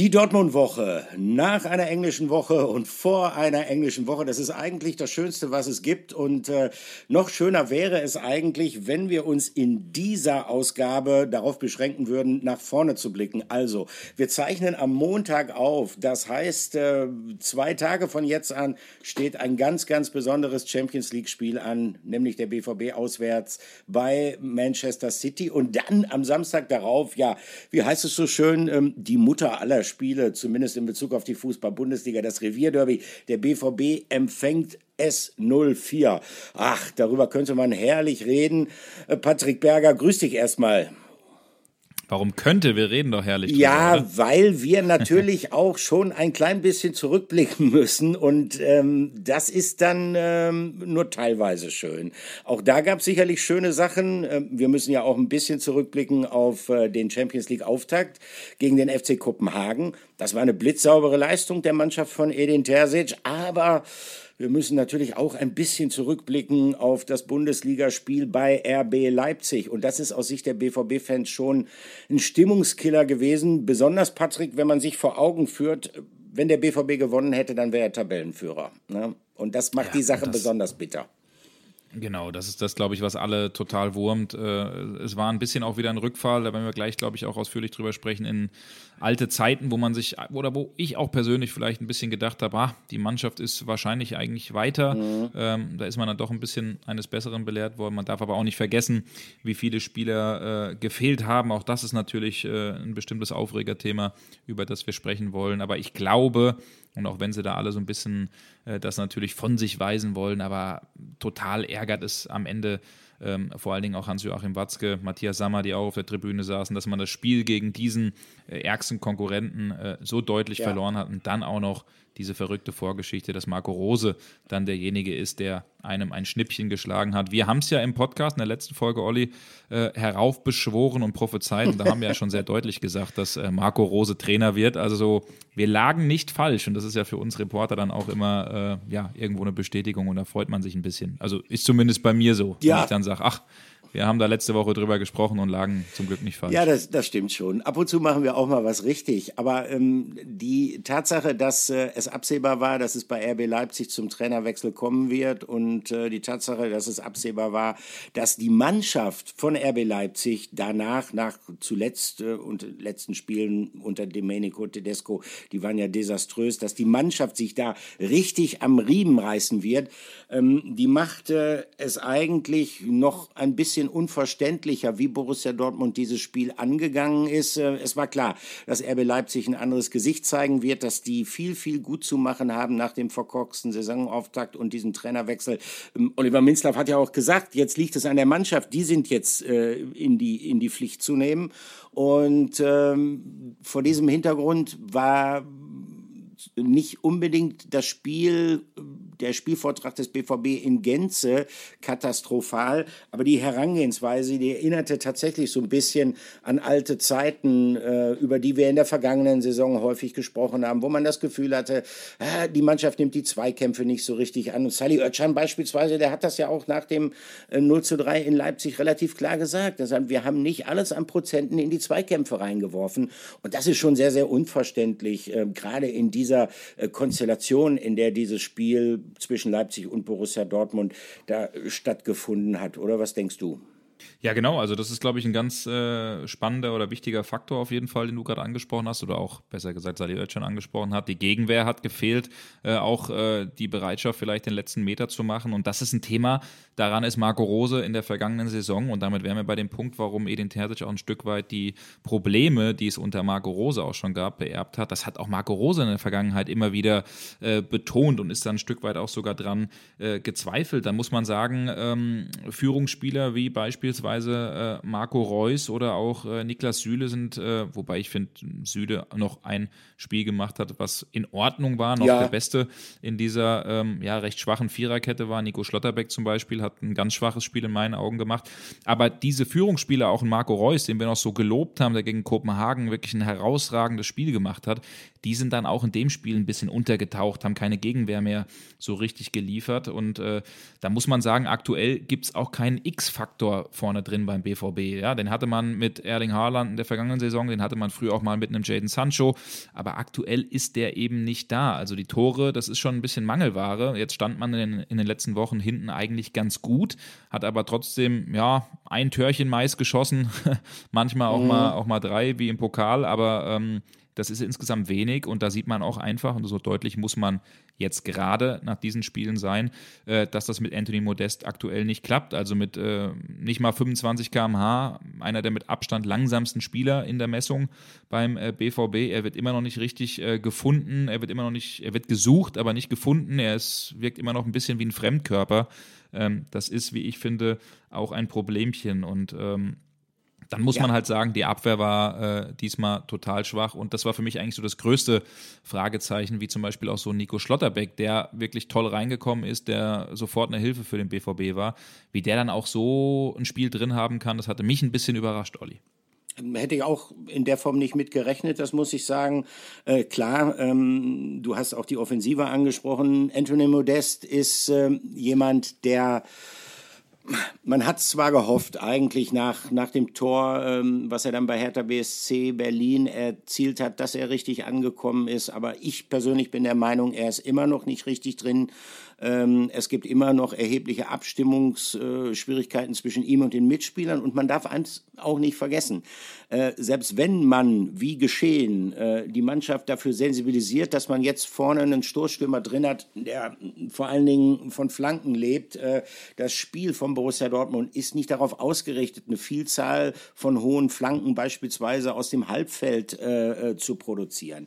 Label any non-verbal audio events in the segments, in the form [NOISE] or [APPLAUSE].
Die Dortmund-Woche nach einer englischen Woche und vor einer englischen Woche, das ist eigentlich das Schönste, was es gibt. Und äh, noch schöner wäre es eigentlich, wenn wir uns in dieser Ausgabe darauf beschränken würden, nach vorne zu blicken. Also, wir zeichnen am Montag auf. Das heißt, äh, zwei Tage von jetzt an steht ein ganz, ganz besonderes Champions League-Spiel an, nämlich der BVB auswärts bei Manchester City. Und dann am Samstag darauf, ja, wie heißt es so schön, ähm, die Mutter aller Spiele, zumindest in Bezug auf die Fußball-Bundesliga, das Revierderby. Der BVB empfängt S04. Ach, darüber könnte man herrlich reden. Äh, Patrick Berger, grüß dich erstmal. Warum könnte? Wir reden doch herrlich. Drüber, ja, oder? weil wir [LAUGHS] natürlich auch schon ein klein bisschen zurückblicken müssen und ähm, das ist dann ähm, nur teilweise schön. Auch da gab es sicherlich schöne Sachen. Ähm, wir müssen ja auch ein bisschen zurückblicken auf äh, den Champions League Auftakt gegen den FC Kopenhagen. Das war eine blitzsaubere Leistung der Mannschaft von Edin Terzic, aber wir müssen natürlich auch ein bisschen zurückblicken auf das Bundesligaspiel bei RB Leipzig. Und das ist aus Sicht der BVB-Fans schon ein Stimmungskiller gewesen. Besonders, Patrick, wenn man sich vor Augen führt, wenn der BVB gewonnen hätte, dann wäre er Tabellenführer. Ne? Und das macht ja, die Sache besonders bitter. Genau, das ist das, glaube ich, was alle total wurmt. Äh, es war ein bisschen auch wieder ein Rückfall, da werden wir gleich, glaube ich, auch ausführlich drüber sprechen, in alte Zeiten, wo man sich, oder wo ich auch persönlich vielleicht ein bisschen gedacht habe, ah, die Mannschaft ist wahrscheinlich eigentlich weiter. Mhm. Ähm, da ist man dann doch ein bisschen eines Besseren belehrt worden. Man darf aber auch nicht vergessen, wie viele Spieler äh, gefehlt haben. Auch das ist natürlich äh, ein bestimmtes Aufregerthema, über das wir sprechen wollen. Aber ich glaube, und auch wenn sie da alle so ein bisschen äh, das natürlich von sich weisen wollen, aber total ärgert es am Ende ähm, vor allen Dingen auch Hans-Joachim Watzke, Matthias Sammer, die auch auf der Tribüne saßen, dass man das Spiel gegen diesen äh, ärgsten Konkurrenten äh, so deutlich ja. verloren hat und dann auch noch diese verrückte Vorgeschichte, dass Marco Rose dann derjenige ist, der einem ein Schnippchen geschlagen hat. Wir haben es ja im Podcast in der letzten Folge, Olli, äh, heraufbeschworen und prophezeit. Und da haben wir ja schon sehr deutlich gesagt, dass äh, Marco Rose Trainer wird. Also so, wir lagen nicht falsch. Und das ist ja für uns Reporter dann auch immer äh, ja, irgendwo eine Bestätigung und da freut man sich ein bisschen. Also ist zumindest bei mir so, ja. wenn ich dann sage, ach, wir haben da letzte Woche drüber gesprochen und lagen zum Glück nicht falsch. Ja, das, das stimmt schon. Ab und zu machen wir auch mal was richtig. Aber ähm, die Tatsache, dass äh, es absehbar war, dass es bei RB Leipzig zum Trainerwechsel kommen wird und äh, die Tatsache, dass es absehbar war, dass die Mannschaft von RB Leipzig danach, nach zuletzt äh, und letzten Spielen unter Domenico Tedesco, die waren ja desaströs, dass die Mannschaft sich da richtig am Riemen reißen wird, die machte es eigentlich noch ein bisschen bisschen unverständlicher, wie Borussia Dortmund dieses Spiel angegangen ist. Äh, es war klar, dass RB Leipzig ein anderes Gesicht zeigen wird, dass die viel, viel gut zu machen haben nach dem verkorksten Saisonauftakt und diesem Trainerwechsel. Ähm, Oliver Minzlaff hat ja auch gesagt, jetzt liegt es an der Mannschaft, die sind jetzt äh, in, die, in die Pflicht zu nehmen. Und ähm, vor diesem Hintergrund war nicht unbedingt das Spiel der Spielvortrag des BVB in Gänze katastrophal, aber die Herangehensweise, die erinnerte tatsächlich so ein bisschen an alte Zeiten, äh, über die wir in der vergangenen Saison häufig gesprochen haben, wo man das Gefühl hatte, äh, die Mannschaft nimmt die Zweikämpfe nicht so richtig an. Und Sally Oetschan beispielsweise, der hat das ja auch nach dem äh, 0 zu 3 in Leipzig relativ klar gesagt. Das heißt, wir haben nicht alles an Prozenten in die Zweikämpfe reingeworfen. Und das ist schon sehr, sehr unverständlich, äh, gerade in dieser äh, Konstellation, in der dieses Spiel zwischen Leipzig und Borussia Dortmund da stattgefunden hat. Oder was denkst du? Ja, genau. Also das ist, glaube ich, ein ganz äh, spannender oder wichtiger Faktor auf jeden Fall, den du gerade angesprochen hast oder auch besser gesagt Sali Özcan angesprochen hat. Die Gegenwehr hat gefehlt, äh, auch äh, die Bereitschaft vielleicht den letzten Meter zu machen. Und das ist ein Thema, daran ist Marco Rose in der vergangenen Saison und damit wären wir bei dem Punkt, warum Edin Terzic auch ein Stück weit die Probleme, die es unter Marco Rose auch schon gab, beerbt hat. Das hat auch Marco Rose in der Vergangenheit immer wieder äh, betont und ist dann ein Stück weit auch sogar dran äh, gezweifelt. Da muss man sagen, ähm, Führungsspieler wie beispielsweise beispielsweise äh, Marco Reus oder auch äh, Niklas Süle sind, äh, wobei ich finde, Süle noch ein Spiel gemacht hat, was in Ordnung war, noch ja. der Beste in dieser ähm, ja, recht schwachen Viererkette war. Nico Schlotterbeck zum Beispiel hat ein ganz schwaches Spiel in meinen Augen gemacht. Aber diese Führungsspieler, auch ein Marco Reus, den wir noch so gelobt haben, der gegen Kopenhagen wirklich ein herausragendes Spiel gemacht hat, die sind dann auch in dem Spiel ein bisschen untergetaucht, haben keine Gegenwehr mehr so richtig geliefert. Und äh, da muss man sagen, aktuell gibt es auch keinen X-Faktor vorne drin beim BVB. Ja, den hatte man mit Erling Haaland in der vergangenen Saison, den hatte man früher auch mal mit einem Jaden Sancho, aber aktuell ist der eben nicht da. Also die Tore, das ist schon ein bisschen Mangelware. Jetzt stand man in, in den letzten Wochen hinten eigentlich ganz gut, hat aber trotzdem ja ein Törchen meist geschossen, [LAUGHS] manchmal auch mhm. mal auch mal drei wie im Pokal, aber ähm, das ist insgesamt wenig und da sieht man auch einfach, und so deutlich muss man jetzt gerade nach diesen Spielen sein, äh, dass das mit Anthony Modest aktuell nicht klappt. Also mit äh, nicht mal 25 km/h, einer der mit Abstand langsamsten Spieler in der Messung beim äh, BVB. Er wird immer noch nicht richtig äh, gefunden, er wird immer noch nicht, er wird gesucht, aber nicht gefunden. Er ist, wirkt immer noch ein bisschen wie ein Fremdkörper. Ähm, das ist, wie ich finde, auch ein Problemchen und ähm, dann muss ja. man halt sagen, die Abwehr war äh, diesmal total schwach und das war für mich eigentlich so das größte Fragezeichen, wie zum Beispiel auch so Nico Schlotterbeck, der wirklich toll reingekommen ist, der sofort eine Hilfe für den BVB war, wie der dann auch so ein Spiel drin haben kann, das hatte mich ein bisschen überrascht, Olli. Hätte ich auch in der Form nicht mitgerechnet, das muss ich sagen. Äh, klar, ähm, du hast auch die Offensive angesprochen. Anthony Modest ist äh, jemand, der man hat zwar gehofft, eigentlich nach, nach dem Tor, ähm, was er dann bei Hertha BSC Berlin erzielt hat, dass er richtig angekommen ist. Aber ich persönlich bin der Meinung, er ist immer noch nicht richtig drin. Ähm, es gibt immer noch erhebliche Abstimmungsschwierigkeiten zwischen ihm und den Mitspielern. Und man darf eins auch nicht vergessen. Äh, selbst wenn man, wie geschehen, äh, die Mannschaft dafür sensibilisiert, dass man jetzt vorne einen Stoßstürmer drin hat, der vor allen Dingen von Flanken lebt, äh, das Spiel von Borussia Dortmund ist nicht darauf ausgerichtet, eine Vielzahl von hohen Flanken beispielsweise aus dem Halbfeld zu produzieren.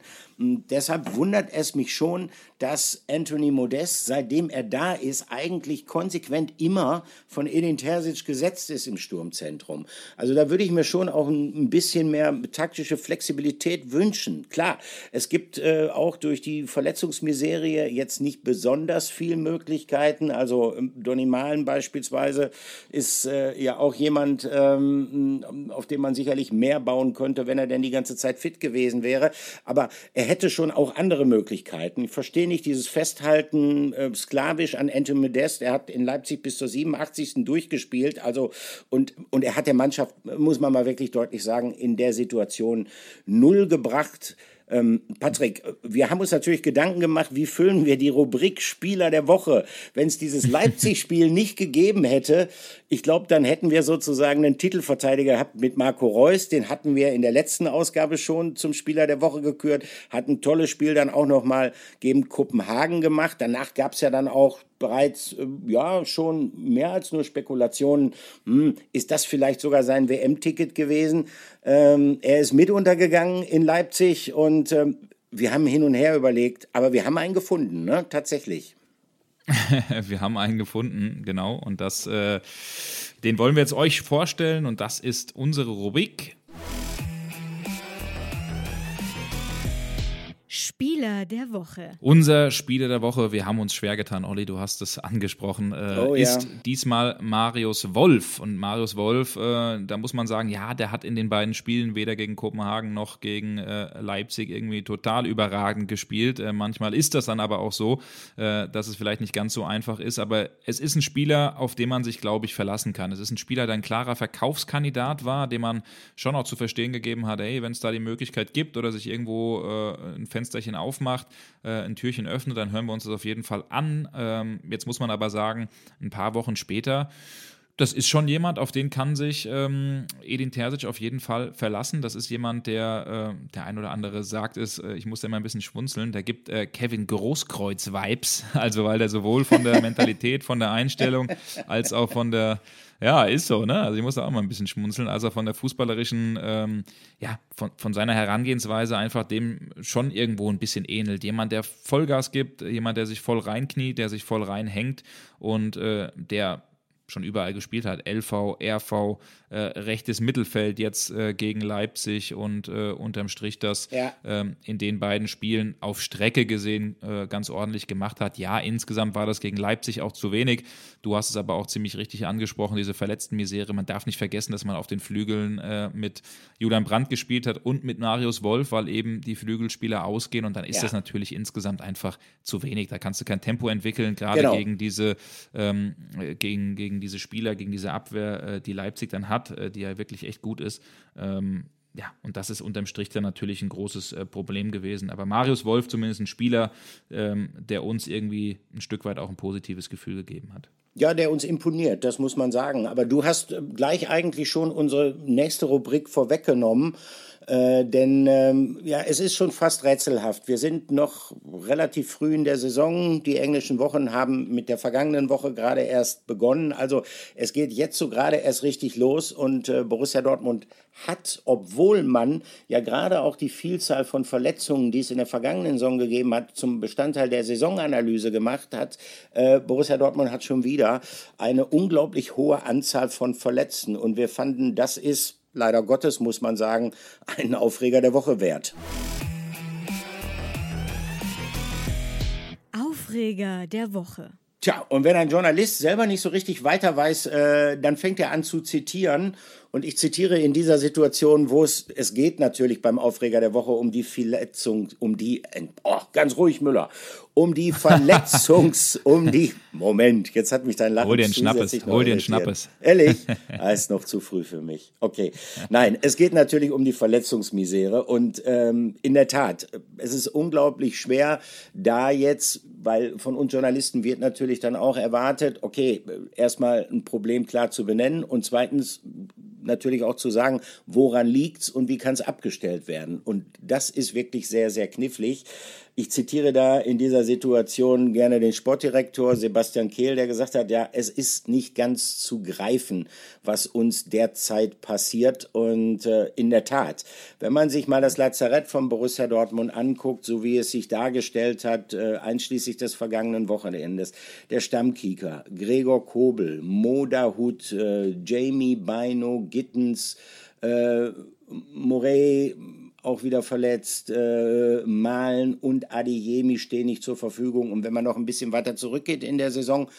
Deshalb wundert es mich schon, dass Anthony Modest, seitdem er da ist, eigentlich konsequent immer von Edin Terzic gesetzt ist im Sturmzentrum. Also da würde ich mir schon auch ein bisschen mehr taktische Flexibilität wünschen. Klar, es gibt äh, auch durch die Verletzungsmiserie jetzt nicht besonders viele Möglichkeiten. Also ähm, Donny Malen beispielsweise ist äh, ja auch jemand, ähm, auf den man sicherlich mehr bauen könnte, wenn er denn die ganze Zeit fit gewesen wäre. Aber er hätte schon auch andere Möglichkeiten. Ich verstehe nicht dieses Festhalten äh, sklavisch an Anthony Modest. Er hat in Leipzig bis zur 87. durchgespielt. Also, und, und er hat der Mannschaft, muss man mal wirklich deutlich sagen, in der Situation null gebracht. Ähm, Patrick, wir haben uns natürlich Gedanken gemacht, wie füllen wir die Rubrik Spieler der Woche. Wenn es dieses Leipzig-Spiel [LAUGHS] nicht gegeben hätte, ich glaube, dann hätten wir sozusagen einen Titelverteidiger gehabt mit Marco Reus. Den hatten wir in der letzten Ausgabe schon zum Spieler der Woche gekürt. Hat ein tolles Spiel dann auch nochmal gegen Kopenhagen gemacht. Danach gab es ja dann auch bereits äh, ja schon mehr als nur Spekulationen. Hm, ist das vielleicht sogar sein WM-Ticket gewesen? Ähm, er ist mit untergegangen in Leipzig und ähm, wir haben hin und her überlegt, aber wir haben einen gefunden, ne? tatsächlich. [LAUGHS] wir haben einen gefunden, genau. Und das, äh, den wollen wir jetzt euch vorstellen. Und das ist unsere Rubrik Spieler der Woche. Unser Spieler der Woche, wir haben uns schwer getan, Olli, du hast es angesprochen, äh, oh, ja. ist diesmal Marius Wolf. Und Marius Wolf, äh, da muss man sagen, ja, der hat in den beiden Spielen weder gegen Kopenhagen noch gegen äh, Leipzig irgendwie total überragend gespielt. Äh, manchmal ist das dann aber auch so, äh, dass es vielleicht nicht ganz so einfach ist. Aber es ist ein Spieler, auf den man sich, glaube ich, verlassen kann. Es ist ein Spieler, der ein klarer Verkaufskandidat war, dem man schon auch zu verstehen gegeben hat, hey, wenn es da die Möglichkeit gibt oder sich irgendwo äh, ein Fenster Fensterchen aufmacht, äh, ein Türchen öffnet, dann hören wir uns das auf jeden Fall an. Ähm, jetzt muss man aber sagen, ein paar Wochen später, das ist schon jemand, auf den kann sich ähm, Edin Terzic auf jeden Fall verlassen. Das ist jemand, der, äh, der ein oder andere sagt es, äh, ich muss da mal ein bisschen schwunzeln, der gibt äh, Kevin Großkreuz-Vibes, [LAUGHS] also weil der sowohl von der Mentalität, von der Einstellung als auch von der ja, ist so, ne? Also ich muss da auch mal ein bisschen schmunzeln. Also von der fußballerischen, ähm, ja, von, von seiner Herangehensweise einfach dem schon irgendwo ein bisschen ähnelt. Jemand, der Vollgas gibt, jemand, der sich voll reinkniet, der sich voll reinhängt und äh, der schon überall gespielt hat. LV, RV, äh, rechtes Mittelfeld jetzt äh, gegen Leipzig und äh, unterm Strich das ja. ähm, in den beiden Spielen auf Strecke gesehen äh, ganz ordentlich gemacht hat. Ja, insgesamt war das gegen Leipzig auch zu wenig. Du hast es aber auch ziemlich richtig angesprochen, diese verletzten Misere. Man darf nicht vergessen, dass man auf den Flügeln äh, mit Julian Brandt gespielt hat und mit Marius Wolf, weil eben die Flügelspieler ausgehen und dann ist ja. das natürlich insgesamt einfach zu wenig. Da kannst du kein Tempo entwickeln, gerade genau. gegen diese ähm, gegen, gegen diese Spieler, gegen diese Abwehr, äh, die Leipzig dann hat, äh, die ja wirklich echt gut ist. Ähm, ja, und das ist unterm Strich dann natürlich ein großes äh, Problem gewesen. Aber Marius Wolf zumindest ein Spieler, ähm, der uns irgendwie ein Stück weit auch ein positives Gefühl gegeben hat. Ja, der uns imponiert, das muss man sagen. Aber du hast äh, gleich eigentlich schon unsere nächste Rubrik vorweggenommen. Äh, denn ähm, ja, es ist schon fast rätselhaft. Wir sind noch relativ früh in der Saison. Die englischen Wochen haben mit der vergangenen Woche gerade erst begonnen. Also es geht jetzt so gerade erst richtig los und äh, Borussia Dortmund hat, obwohl man ja gerade auch die Vielzahl von Verletzungen, die es in der vergangenen Saison gegeben hat, zum Bestandteil der Saisonanalyse gemacht hat, äh, Borussia Dortmund hat schon wieder eine unglaublich hohe Anzahl von Verletzten. Und wir fanden, das ist leider Gottes, muss man sagen, einen Aufreger der Woche wert. Aufreger der Woche. Tja, und wenn ein Journalist selber nicht so richtig weiter weiß, äh, dann fängt er an zu zitieren. Und ich zitiere in dieser Situation, wo es, es geht natürlich beim Aufreger der Woche um die Verletzung, um die, oh, ganz ruhig Müller, um die [LAUGHS] Verletzungs, um die, Moment, jetzt hat mich dein Lachen Hol dir einen Schnappes, hol dir einen Schnappes. Ehrlich? [LAUGHS] Ah, ist noch zu früh für mich. Okay. Nein, es geht natürlich um die Verletzungsmisere und ähm, in der Tat, es ist unglaublich schwer, da jetzt, weil von uns Journalisten wird natürlich dann auch erwartet, okay, erstmal ein Problem klar zu benennen und zweitens natürlich auch zu sagen, woran liegt's und wie kann es abgestellt werden. Und das ist wirklich sehr, sehr knifflig. Ich zitiere da in dieser Situation gerne den Sportdirektor Sebastian Kehl, der gesagt hat, ja, es ist nicht ganz zu greifen, was uns derzeit passiert. Und äh, in der Tat, wenn man sich mal das Lazarett von Borussia Dortmund anguckt, so wie es sich dargestellt hat, äh, einschließlich des vergangenen Wochenendes, der Stammkicker, Gregor Kobel, Moda Hut, äh, Jamie Beino, Gittens, äh, Morey, auch wieder verletzt. Äh, Malen und Adeyemi stehen nicht zur Verfügung. Und wenn man noch ein bisschen weiter zurückgeht in der Saison,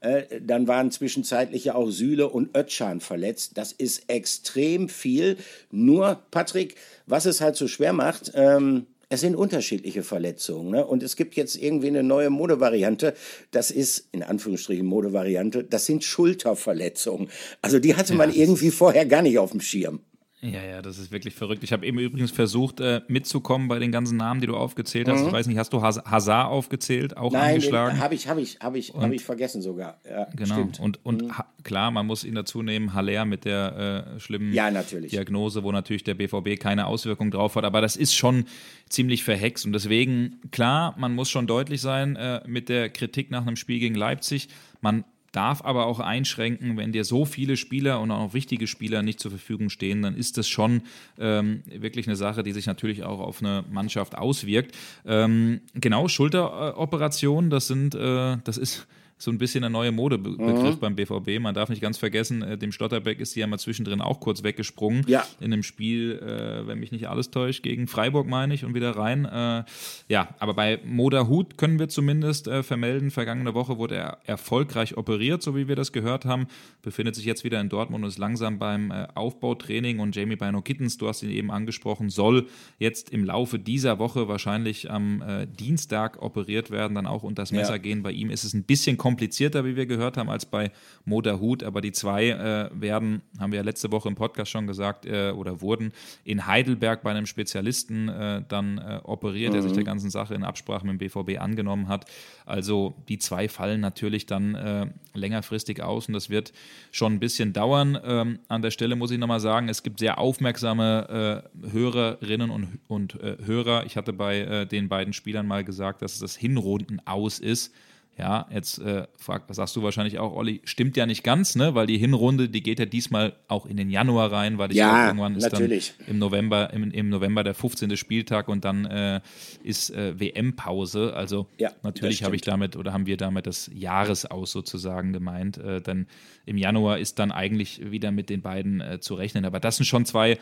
äh, dann waren zwischenzeitlich ja auch Süle und Ötschan verletzt. Das ist extrem viel. Nur, Patrick, was es halt so schwer macht, ähm, es sind unterschiedliche Verletzungen. Ne? Und es gibt jetzt irgendwie eine neue Modevariante. Das ist, in Anführungsstrichen Modevariante, das sind Schulterverletzungen. Also die hatte man irgendwie vorher gar nicht auf dem Schirm. Ja, ja, das ist wirklich verrückt. Ich habe eben übrigens versucht, äh, mitzukommen bei den ganzen Namen, die du aufgezählt hast. Mhm. Ich weiß nicht, hast du Hazard aufgezählt, auch Nein, angeschlagen? Habe ich, habe ich, habe ich, habe ich vergessen sogar. Ja, genau. Stimmt. Und, und mhm. klar, man muss ihn dazu nehmen, Haller mit der äh, schlimmen ja, Diagnose, wo natürlich der BVB keine Auswirkung drauf hat. Aber das ist schon ziemlich verhext. Und deswegen, klar, man muss schon deutlich sein äh, mit der Kritik nach einem Spiel gegen Leipzig. Man darf aber auch einschränken, wenn dir so viele Spieler und auch wichtige Spieler nicht zur Verfügung stehen, dann ist das schon ähm, wirklich eine Sache, die sich natürlich auch auf eine Mannschaft auswirkt. Ähm, genau, Schulteroperationen, das sind, äh, das ist so ein bisschen ein neuer Modebegriff mhm. beim BVB. Man darf nicht ganz vergessen, äh, dem Stotterbeck ist ja mal zwischendrin auch kurz weggesprungen. Ja. In einem Spiel, äh, wenn mich nicht alles täuscht, gegen Freiburg, meine ich, und wieder rein. Äh, ja, aber bei Moda Hut können wir zumindest äh, vermelden, vergangene Woche wurde er erfolgreich operiert, so wie wir das gehört haben. Befindet sich jetzt wieder in Dortmund und ist langsam beim äh, Aufbautraining. Und Jamie Bino Kittens, du hast ihn eben angesprochen, soll jetzt im Laufe dieser Woche wahrscheinlich am äh, Dienstag operiert werden, dann auch unter das Messer ja. gehen. Bei ihm ist es ein bisschen komplizierter, wie wir gehört haben, als bei Moda Hut. Aber die zwei äh, werden, haben wir ja letzte Woche im Podcast schon gesagt, äh, oder wurden in Heidelberg bei einem Spezialisten äh, dann äh, operiert, mhm. der sich der ganzen Sache in Absprache mit dem BVB angenommen hat. Also die zwei fallen natürlich dann äh, längerfristig aus und das wird schon ein bisschen dauern. Ähm, an der Stelle muss ich nochmal sagen, es gibt sehr aufmerksame äh, Hörerinnen und, und Hörer. Ich hatte bei den beiden Spielern mal gesagt, dass es das Hinrunden aus ist. Ja, jetzt äh, frag, sagst du wahrscheinlich auch, Olli, stimmt ja nicht ganz, ne? Weil die Hinrunde, die geht ja diesmal auch in den Januar rein, weil ich ja, irgendwann ist natürlich. dann im November, im, im November der 15. Spieltag und dann äh, ist äh, WM-Pause. Also ja, natürlich habe ich damit oder haben wir damit das Jahresaus sozusagen gemeint. Äh, denn im Januar ist dann eigentlich wieder mit den beiden äh, zu rechnen. Aber das sind schon zwei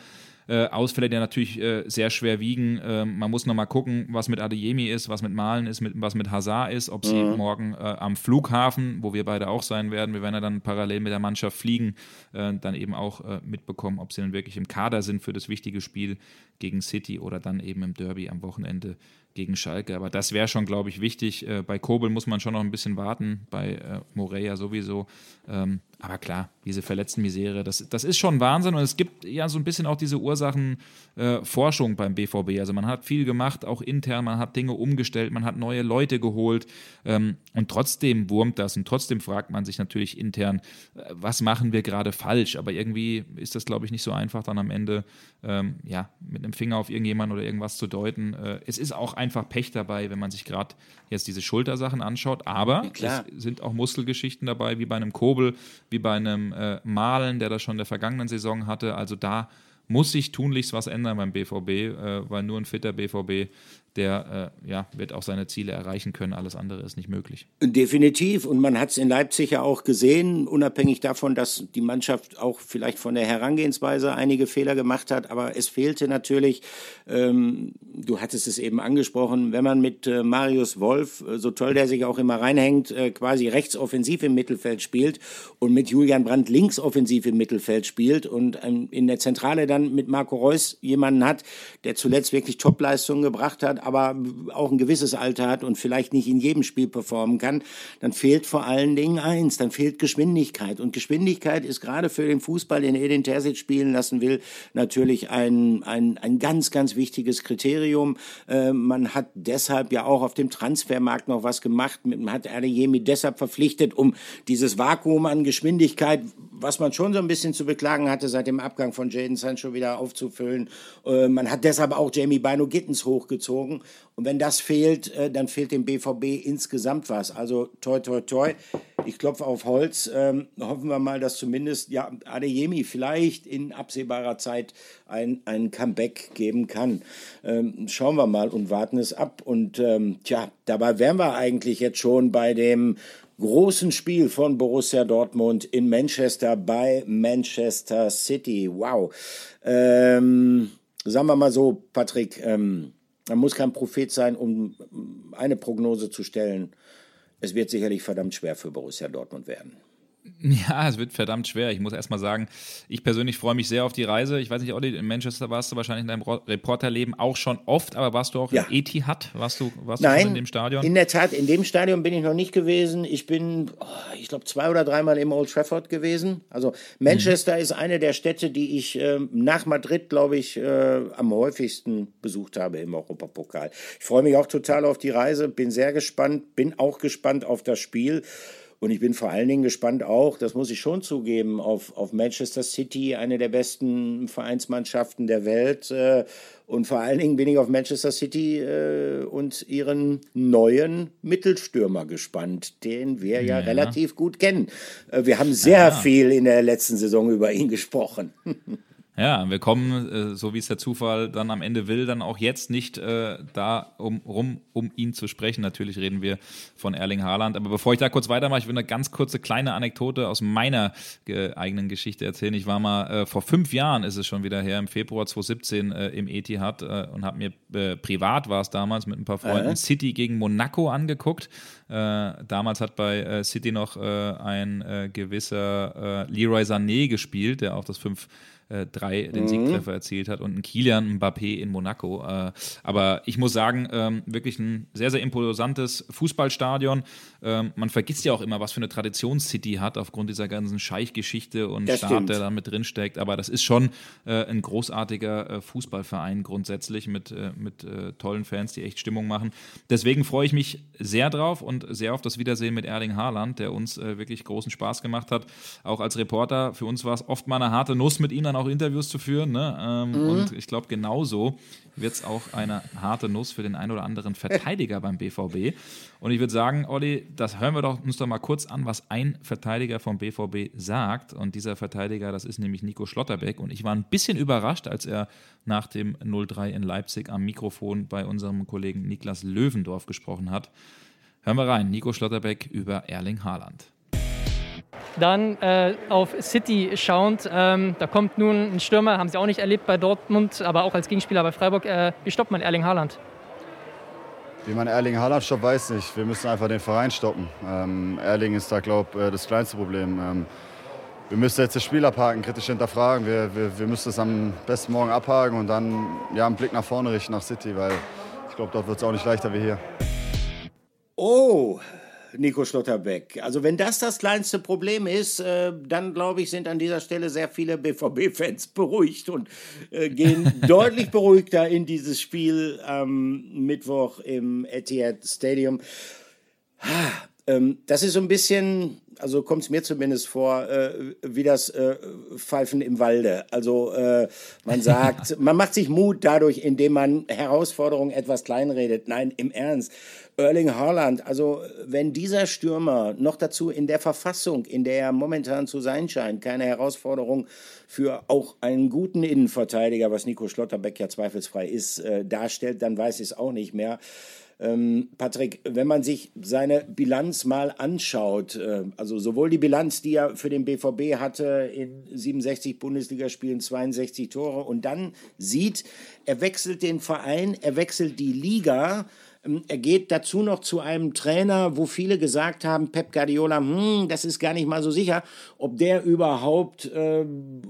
äh, Ausfälle, die natürlich äh, sehr schwer wiegen. Ähm, man muss nochmal gucken, was mit Adeyemi ist, was mit Malen ist, mit, was mit Hazard ist, ob sie mhm. morgen äh, am Flughafen, wo wir beide auch sein werden, wir werden ja dann parallel mit der Mannschaft fliegen, äh, dann eben auch äh, mitbekommen, ob sie dann wirklich im Kader sind für das wichtige Spiel gegen City oder dann eben im Derby am Wochenende gegen Schalke. Aber das wäre schon, glaube ich, wichtig. Äh, bei Kobel muss man schon noch ein bisschen warten, bei äh, Moreira sowieso. Ähm, aber klar, diese verletzten Misere, das, das ist schon Wahnsinn. Und es gibt ja so ein bisschen auch diese Ursachenforschung äh, beim BVB. Also man hat viel gemacht, auch intern, man hat Dinge umgestellt, man hat neue Leute geholt. Ähm, und trotzdem wurmt das und trotzdem fragt man sich natürlich intern, äh, was machen wir gerade falsch? Aber irgendwie ist das, glaube ich, nicht so einfach, dann am Ende ähm, ja, mit einem Finger auf irgendjemanden oder irgendwas zu deuten. Äh, es ist auch einfach Pech dabei, wenn man sich gerade jetzt diese Schultersachen anschaut. Aber ja, es sind auch Muskelgeschichten dabei, wie bei einem Kobel, wie bei einem äh, Malen, der das schon in der vergangenen Saison hatte. Also da muss sich tunlichst was ändern beim BVB, äh, weil nur ein fitter BVB der äh, ja, wird auch seine Ziele erreichen können. Alles andere ist nicht möglich. Definitiv. Und man hat es in Leipzig ja auch gesehen, unabhängig davon, dass die Mannschaft auch vielleicht von der Herangehensweise einige Fehler gemacht hat. Aber es fehlte natürlich, ähm, du hattest es eben angesprochen, wenn man mit äh, Marius Wolf, äh, so toll der sich auch immer reinhängt, äh, quasi rechtsoffensiv im Mittelfeld spielt und mit Julian Brandt linksoffensiv im Mittelfeld spielt und ähm, in der Zentrale dann mit Marco Reus jemanden hat, der zuletzt wirklich Topleistungen gebracht hat, aber auch ein gewisses Alter hat und vielleicht nicht in jedem Spiel performen kann, dann fehlt vor allen Dingen eins, dann fehlt Geschwindigkeit. Und Geschwindigkeit ist gerade für den Fußball, den Edin Terzic spielen lassen will, natürlich ein, ein, ein ganz, ganz wichtiges Kriterium. Äh, man hat deshalb ja auch auf dem Transfermarkt noch was gemacht. Man hat Adeyemi deshalb verpflichtet, um dieses Vakuum an Geschwindigkeit, was man schon so ein bisschen zu beklagen hatte, seit dem Abgang von Jaden Sancho wieder aufzufüllen. Äh, man hat deshalb auch Jamie Bino Gittens hochgezogen. Und wenn das fehlt, äh, dann fehlt dem BVB insgesamt was. Also toi, toi, toi. Ich klopfe auf Holz. Ähm, hoffen wir mal, dass zumindest ja, Adeyemi vielleicht in absehbarer Zeit ein, ein Comeback geben kann. Ähm, schauen wir mal und warten es ab. Und ähm, tja, dabei wären wir eigentlich jetzt schon bei dem großen Spiel von Borussia Dortmund in Manchester bei Manchester City. Wow. Ähm, sagen wir mal so, Patrick, ähm, man muss kein Prophet sein, um eine Prognose zu stellen. Es wird sicherlich verdammt schwer für Borussia Dortmund werden. [LAUGHS] Ja, es wird verdammt schwer. Ich muss erstmal sagen, ich persönlich freue mich sehr auf die Reise. Ich weiß nicht, Olli, in Manchester warst du wahrscheinlich in deinem Reporterleben auch schon oft, aber warst du auch ja. in Etihad? Warst du, warst Nein, du in dem Stadion? In der Tat, in dem Stadion bin ich noch nicht gewesen. Ich bin, oh, ich glaube, zwei oder dreimal im Old Trafford gewesen. Also Manchester mhm. ist eine der Städte, die ich äh, nach Madrid, glaube ich, äh, am häufigsten besucht habe im Europapokal. Ich freue mich auch total auf die Reise, bin sehr gespannt, bin auch gespannt auf das Spiel. Und ich bin vor allen Dingen gespannt auch, das muss ich schon zugeben, auf, auf Manchester City, eine der besten Vereinsmannschaften der Welt. Äh, und vor allen Dingen bin ich auf Manchester City äh, und ihren neuen Mittelstürmer gespannt, den wir ja, ja relativ gut kennen. Äh, wir haben sehr ja. viel in der letzten Saison über ihn gesprochen. [LAUGHS] Ja, wir kommen, äh, so wie es der Zufall dann am Ende will, dann auch jetzt nicht äh, da um, rum, um ihn zu sprechen. Natürlich reden wir von Erling Haaland. Aber bevor ich da kurz weitermache, ich will eine ganz kurze kleine Anekdote aus meiner äh, eigenen Geschichte erzählen. Ich war mal äh, vor fünf Jahren, ist es schon wieder her, im Februar 2017 äh, im Etihad äh, und habe mir privat war es damals mit ein paar Freunden City gegen Monaco angeguckt. damals hat bei City noch ein gewisser Leroy Sané gespielt, der auch das fünf äh, drei den mhm. Siegtreffer erzielt hat und ein Kilian Mbappé in Monaco. Äh, aber ich muss sagen, ähm, wirklich ein sehr, sehr imposantes Fußballstadion. Ähm, man vergisst ja auch immer, was für eine Tradition City hat, aufgrund dieser ganzen Scheichgeschichte und das Staat, stimmt. der da mit drin steckt. Aber das ist schon äh, ein großartiger äh, Fußballverein grundsätzlich mit, äh, mit äh, tollen Fans, die echt Stimmung machen. Deswegen freue ich mich sehr drauf und sehr auf das Wiedersehen mit Erling Haaland, der uns wirklich großen Spaß gemacht hat. Auch als Reporter. Für uns war es oft mal eine harte Nuss, mit ihm dann auch auch Interviews zu führen. Ne? Ähm, mhm. Und ich glaube, genauso wird es auch eine harte Nuss für den einen oder anderen Verteidiger beim BVB. Und ich würde sagen, Olli, das hören wir doch, uns doch mal kurz an, was ein Verteidiger vom BVB sagt. Und dieser Verteidiger, das ist nämlich Nico Schlotterbeck. Und ich war ein bisschen überrascht, als er nach dem 0-3 in Leipzig am Mikrofon bei unserem Kollegen Niklas Löwendorf gesprochen hat. Hören wir rein, Nico Schlotterbeck über Erling Haaland. Dann äh, auf City schauend, ähm, da kommt nun ein Stürmer, haben sie auch nicht erlebt bei Dortmund, aber auch als Gegenspieler bei Freiburg. Äh, wie stoppt man Erling Haaland? Wie man Erling Haaland stoppt, weiß nicht. Wir müssen einfach den Verein stoppen. Ähm, Erling ist da, glaube ich, äh, das kleinste Problem. Ähm, wir müssen jetzt das Spiel abhaken, kritisch hinterfragen. Wir, wir, wir müssen es am besten morgen abhaken und dann ja, einen Blick nach vorne richten, nach City, weil Ich glaube, dort wird es auch nicht leichter wie hier. Oh, Nico Schlotterbeck. Also wenn das das kleinste Problem ist, äh, dann glaube ich, sind an dieser Stelle sehr viele BVB-Fans [LAUGHS] beruhigt und äh, gehen [LAUGHS] deutlich beruhigter in dieses Spiel am Mittwoch im Etihad Stadium. Ähm, das ist so ein bisschen, also kommt es mir zumindest vor, äh, wie das äh, Pfeifen im Walde. Also äh, man [LAUGHS] sagt, man macht sich Mut dadurch, indem man Herausforderungen etwas kleinredet. Nein, im Ernst. Erling Haaland, also wenn dieser Stürmer noch dazu in der Verfassung, in der er momentan zu sein scheint, keine Herausforderung für auch einen guten Innenverteidiger, was Nico Schlotterbeck ja zweifelsfrei ist, äh, darstellt, dann weiß ich es auch nicht mehr. Ähm, Patrick, wenn man sich seine Bilanz mal anschaut, äh, also sowohl die Bilanz, die er für den BVB hatte in 67 Bundesligaspielen, 62 Tore und dann sieht, er wechselt den Verein, er wechselt die Liga, er geht dazu noch zu einem Trainer, wo viele gesagt haben, Pep Guardiola, hm, das ist gar nicht mal so sicher, ob der überhaupt äh,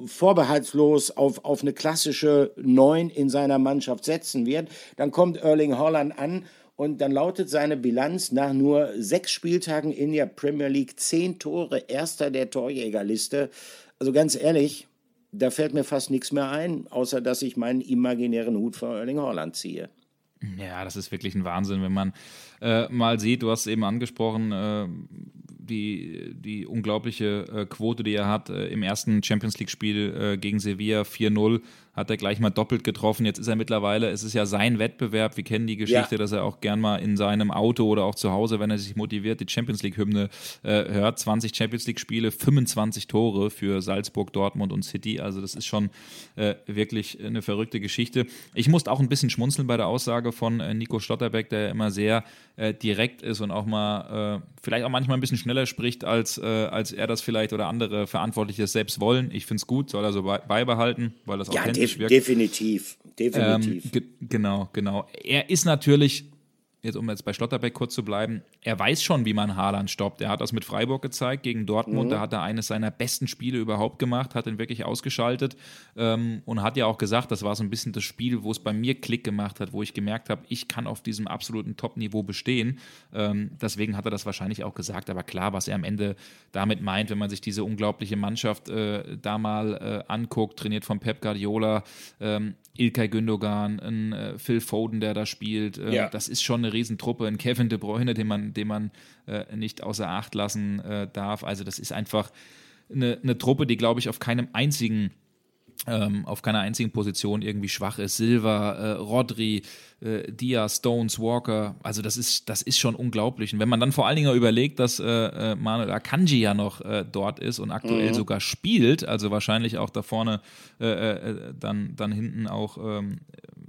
vorbehaltslos auf, auf eine klassische Neun in seiner Mannschaft setzen wird. Dann kommt Erling Haaland an und dann lautet seine Bilanz nach nur sechs Spieltagen in der Premier League zehn Tore, erster der Torjägerliste. Also ganz ehrlich, da fällt mir fast nichts mehr ein, außer dass ich meinen imaginären Hut vor Erling Haaland ziehe. Ja, das ist wirklich ein Wahnsinn, wenn man äh, mal sieht, du hast es eben angesprochen, äh, die, die unglaubliche äh, Quote, die er hat. Äh, Im ersten Champions League-Spiel äh, gegen Sevilla 4-0 hat er gleich mal doppelt getroffen. Jetzt ist er mittlerweile, es ist ja sein Wettbewerb. Wir kennen die Geschichte, ja. dass er auch gern mal in seinem Auto oder auch zu Hause, wenn er sich motiviert, die Champions League-Hymne äh, hört. 20 Champions League-Spiele, 25 Tore für Salzburg, Dortmund und City. Also das ist schon äh, wirklich eine verrückte Geschichte. Ich musste auch ein bisschen schmunzeln bei der Aussage von äh, Nico Stotterbeck, der immer sehr direkt ist und auch mal, vielleicht auch manchmal ein bisschen schneller spricht, als, äh, als er das vielleicht oder andere Verantwortliche selbst wollen. Ich finde es gut, soll er so beibehalten, weil das ja, authentisch wirkt. Definitiv, definitiv. Ähm, genau, genau. Er ist natürlich jetzt um jetzt bei Schlotterbeck kurz zu bleiben, er weiß schon, wie man Haaland stoppt. Er hat das mit Freiburg gezeigt gegen Dortmund. Mhm. Da hat er eines seiner besten Spiele überhaupt gemacht, hat ihn wirklich ausgeschaltet ähm, und hat ja auch gesagt, das war so ein bisschen das Spiel, wo es bei mir Klick gemacht hat, wo ich gemerkt habe, ich kann auf diesem absoluten Top-Niveau bestehen. Ähm, deswegen hat er das wahrscheinlich auch gesagt. Aber klar, was er am Ende damit meint, wenn man sich diese unglaubliche Mannschaft äh, da mal äh, anguckt, trainiert von Pep Guardiola, ähm, Ilkay Gündogan, ein äh, Phil Foden, der da spielt. Äh, ja. Das ist schon eine Riesentruppe. Ein Kevin De Bruyne, den man, den man äh, nicht außer Acht lassen äh, darf. Also das ist einfach eine, eine Truppe, die, glaube ich, auf keinem einzigen ähm, auf keiner einzigen Position irgendwie schwach ist. Silva, äh, Rodri, äh, Diaz, Stones, Walker, also das ist, das ist schon unglaublich. Und wenn man dann vor allen Dingen überlegt, dass äh, äh Manuel Akanji ja noch äh, dort ist und aktuell mhm. sogar spielt, also wahrscheinlich auch da vorne äh, dann, dann hinten auch ähm,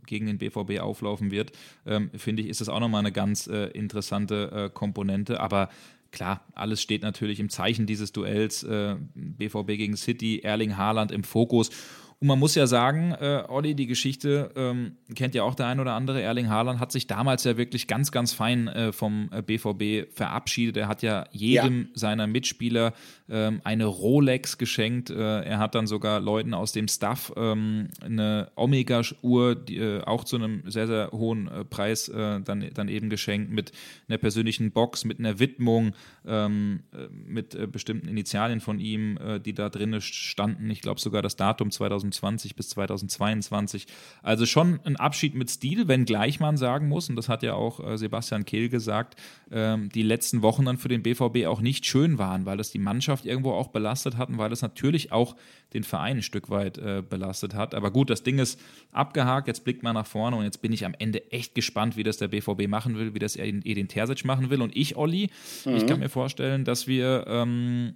gegen den BVB auflaufen wird, ähm, finde ich, ist das auch nochmal eine ganz interessante Komponente. Aber klar, alles steht natürlich im Zeichen dieses Duells. Äh, BVB gegen City, Erling Haaland im Fokus. Und man muss ja sagen, äh, Olli, die Geschichte ähm, kennt ja auch der ein oder andere. Erling Haaland hat sich damals ja wirklich ganz, ganz fein äh, vom BVB äh, verabschiedet. Er hat ja jedem ja. seiner Mitspieler ähm, eine Rolex geschenkt. Äh, er hat dann sogar Leuten aus dem Staff ähm, eine Omega-Uhr, äh, auch zu einem sehr, sehr hohen äh, Preis dann, dann eben geschenkt, mit einer persönlichen Box, mit einer Widmung, ähm, mit bestimmten Initialien von ihm, die da drin standen. Ich glaube sogar das Datum 2000 2020 bis 2022. Also schon ein Abschied mit Stil, wenngleich man sagen muss, und das hat ja auch äh, Sebastian Kehl gesagt, ähm, die letzten Wochen dann für den BVB auch nicht schön waren, weil das die Mannschaft irgendwo auch belastet hat und weil das natürlich auch den Verein ein Stück weit äh, belastet hat. Aber gut, das Ding ist abgehakt, jetzt blickt man nach vorne und jetzt bin ich am Ende echt gespannt, wie das der BVB machen will, wie das Edin Terzic machen will. Und ich, Olli, mhm. ich kann mir vorstellen, dass wir ähm,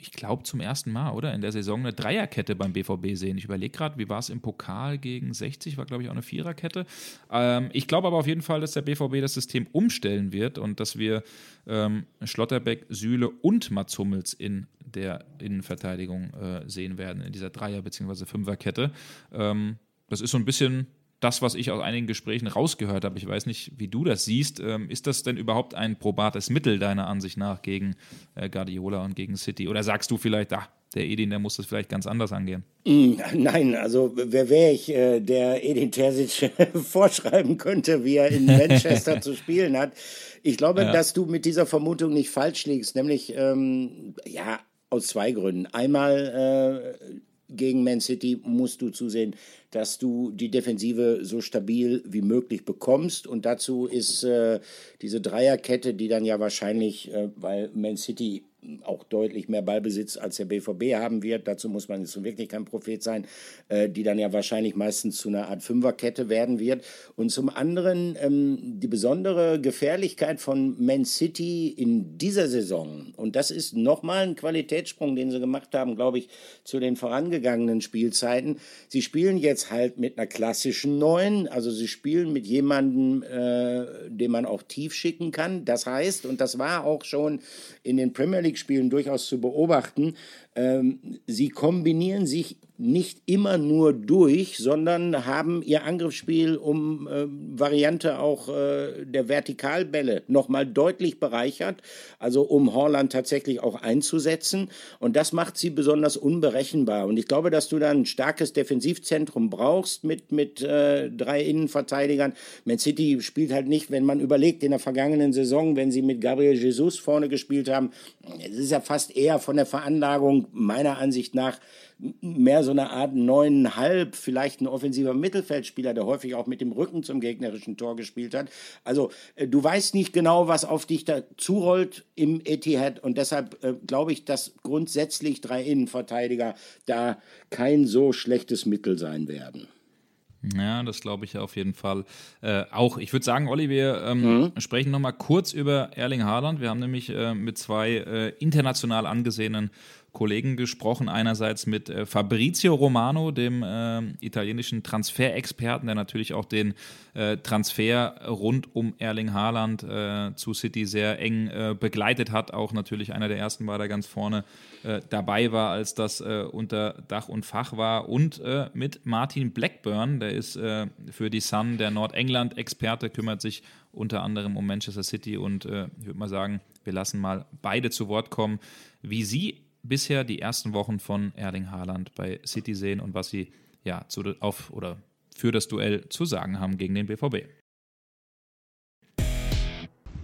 ich glaube, zum ersten Mal, oder? In der Saison eine Dreierkette beim BVB sehen. Ich überlege gerade, wie war es im Pokal gegen 60? War, glaube ich, auch eine Viererkette. Ähm, ich glaube aber auf jeden Fall, dass der BVB das System umstellen wird und dass wir ähm, Schlotterbeck, Sühle und Mats Hummels in der Innenverteidigung äh, sehen werden, in dieser Dreier- bzw. Fünferkette. Ähm, das ist so ein bisschen das, was ich aus einigen Gesprächen rausgehört habe, ich weiß nicht, wie du das siehst, ähm, ist das denn überhaupt ein probates Mittel deiner Ansicht nach gegen äh, Guardiola und gegen City? Oder sagst du vielleicht, ach, der Edin, der muss das vielleicht ganz anders angehen. Mm, nein, also wer wäre ich, äh, der Edin Terzic [LAUGHS] vorschreiben könnte, wie er in Manchester [LAUGHS] zu spielen hat. Ich glaube, ja. dass du mit dieser Vermutung nicht falsch liegst, nämlich ähm, ja aus zwei Gründen. Einmal äh, gegen Man City musst du zusehen, dass du die Defensive so stabil wie möglich bekommst. Und dazu ist äh, diese Dreierkette, die dann ja wahrscheinlich, äh, weil Man City auch deutlich mehr Ballbesitz als der BVB haben wird. Dazu muss man jetzt wirklich kein Prophet sein, äh, die dann ja wahrscheinlich meistens zu einer Art Fünferkette werden wird. Und zum anderen ähm, die besondere Gefährlichkeit von Man City in dieser Saison. Und das ist nochmal ein Qualitätssprung, den sie gemacht haben, glaube ich, zu den vorangegangenen Spielzeiten. Sie spielen jetzt halt mit einer klassischen Neuen, also sie spielen mit jemandem, äh, den man auch tief schicken kann. Das heißt, und das war auch schon in den Premier League Spielen durchaus zu beobachten, sie kombinieren sich nicht immer nur durch, sondern haben ihr Angriffsspiel um äh, Variante auch äh, der Vertikalbälle nochmal deutlich bereichert, also um Horland tatsächlich auch einzusetzen. Und das macht sie besonders unberechenbar. Und ich glaube, dass du da ein starkes Defensivzentrum brauchst mit, mit äh, drei Innenverteidigern. Man City spielt halt nicht, wenn man überlegt, in der vergangenen Saison, wenn sie mit Gabriel Jesus vorne gespielt haben, es ist ja fast eher von der Veranlagung meiner Ansicht nach mehr so eine Art neuneinhalb, vielleicht ein offensiver Mittelfeldspieler, der häufig auch mit dem Rücken zum gegnerischen Tor gespielt hat. Also äh, du weißt nicht genau, was auf dich da zurollt im Etihad und deshalb äh, glaube ich, dass grundsätzlich drei Innenverteidiger da kein so schlechtes Mittel sein werden. Ja, das glaube ich auf jeden Fall. Äh, auch, ich würde sagen, Olli, wir ähm, mhm. sprechen nochmal kurz über Erling Haaland. Wir haben nämlich äh, mit zwei äh, international angesehenen Kollegen gesprochen. Einerseits mit äh, Fabrizio Romano, dem äh, italienischen Transferexperten, der natürlich auch den äh, Transfer rund um Erling Haaland äh, zu City sehr eng äh, begleitet hat. Auch natürlich einer der ersten war, der ganz vorne äh, dabei war, als das unter Dach und Fach war. Und mit Martin Blackburn, der ist für die Sun der Nordengland-Experte, kümmert sich unter anderem um Manchester City. Und ich würde mal sagen, wir lassen mal beide zu Wort kommen, wie sie bisher die ersten Wochen von Erling Haaland bei City sehen und was sie ja zu, auf oder für das Duell zu sagen haben gegen den BVB.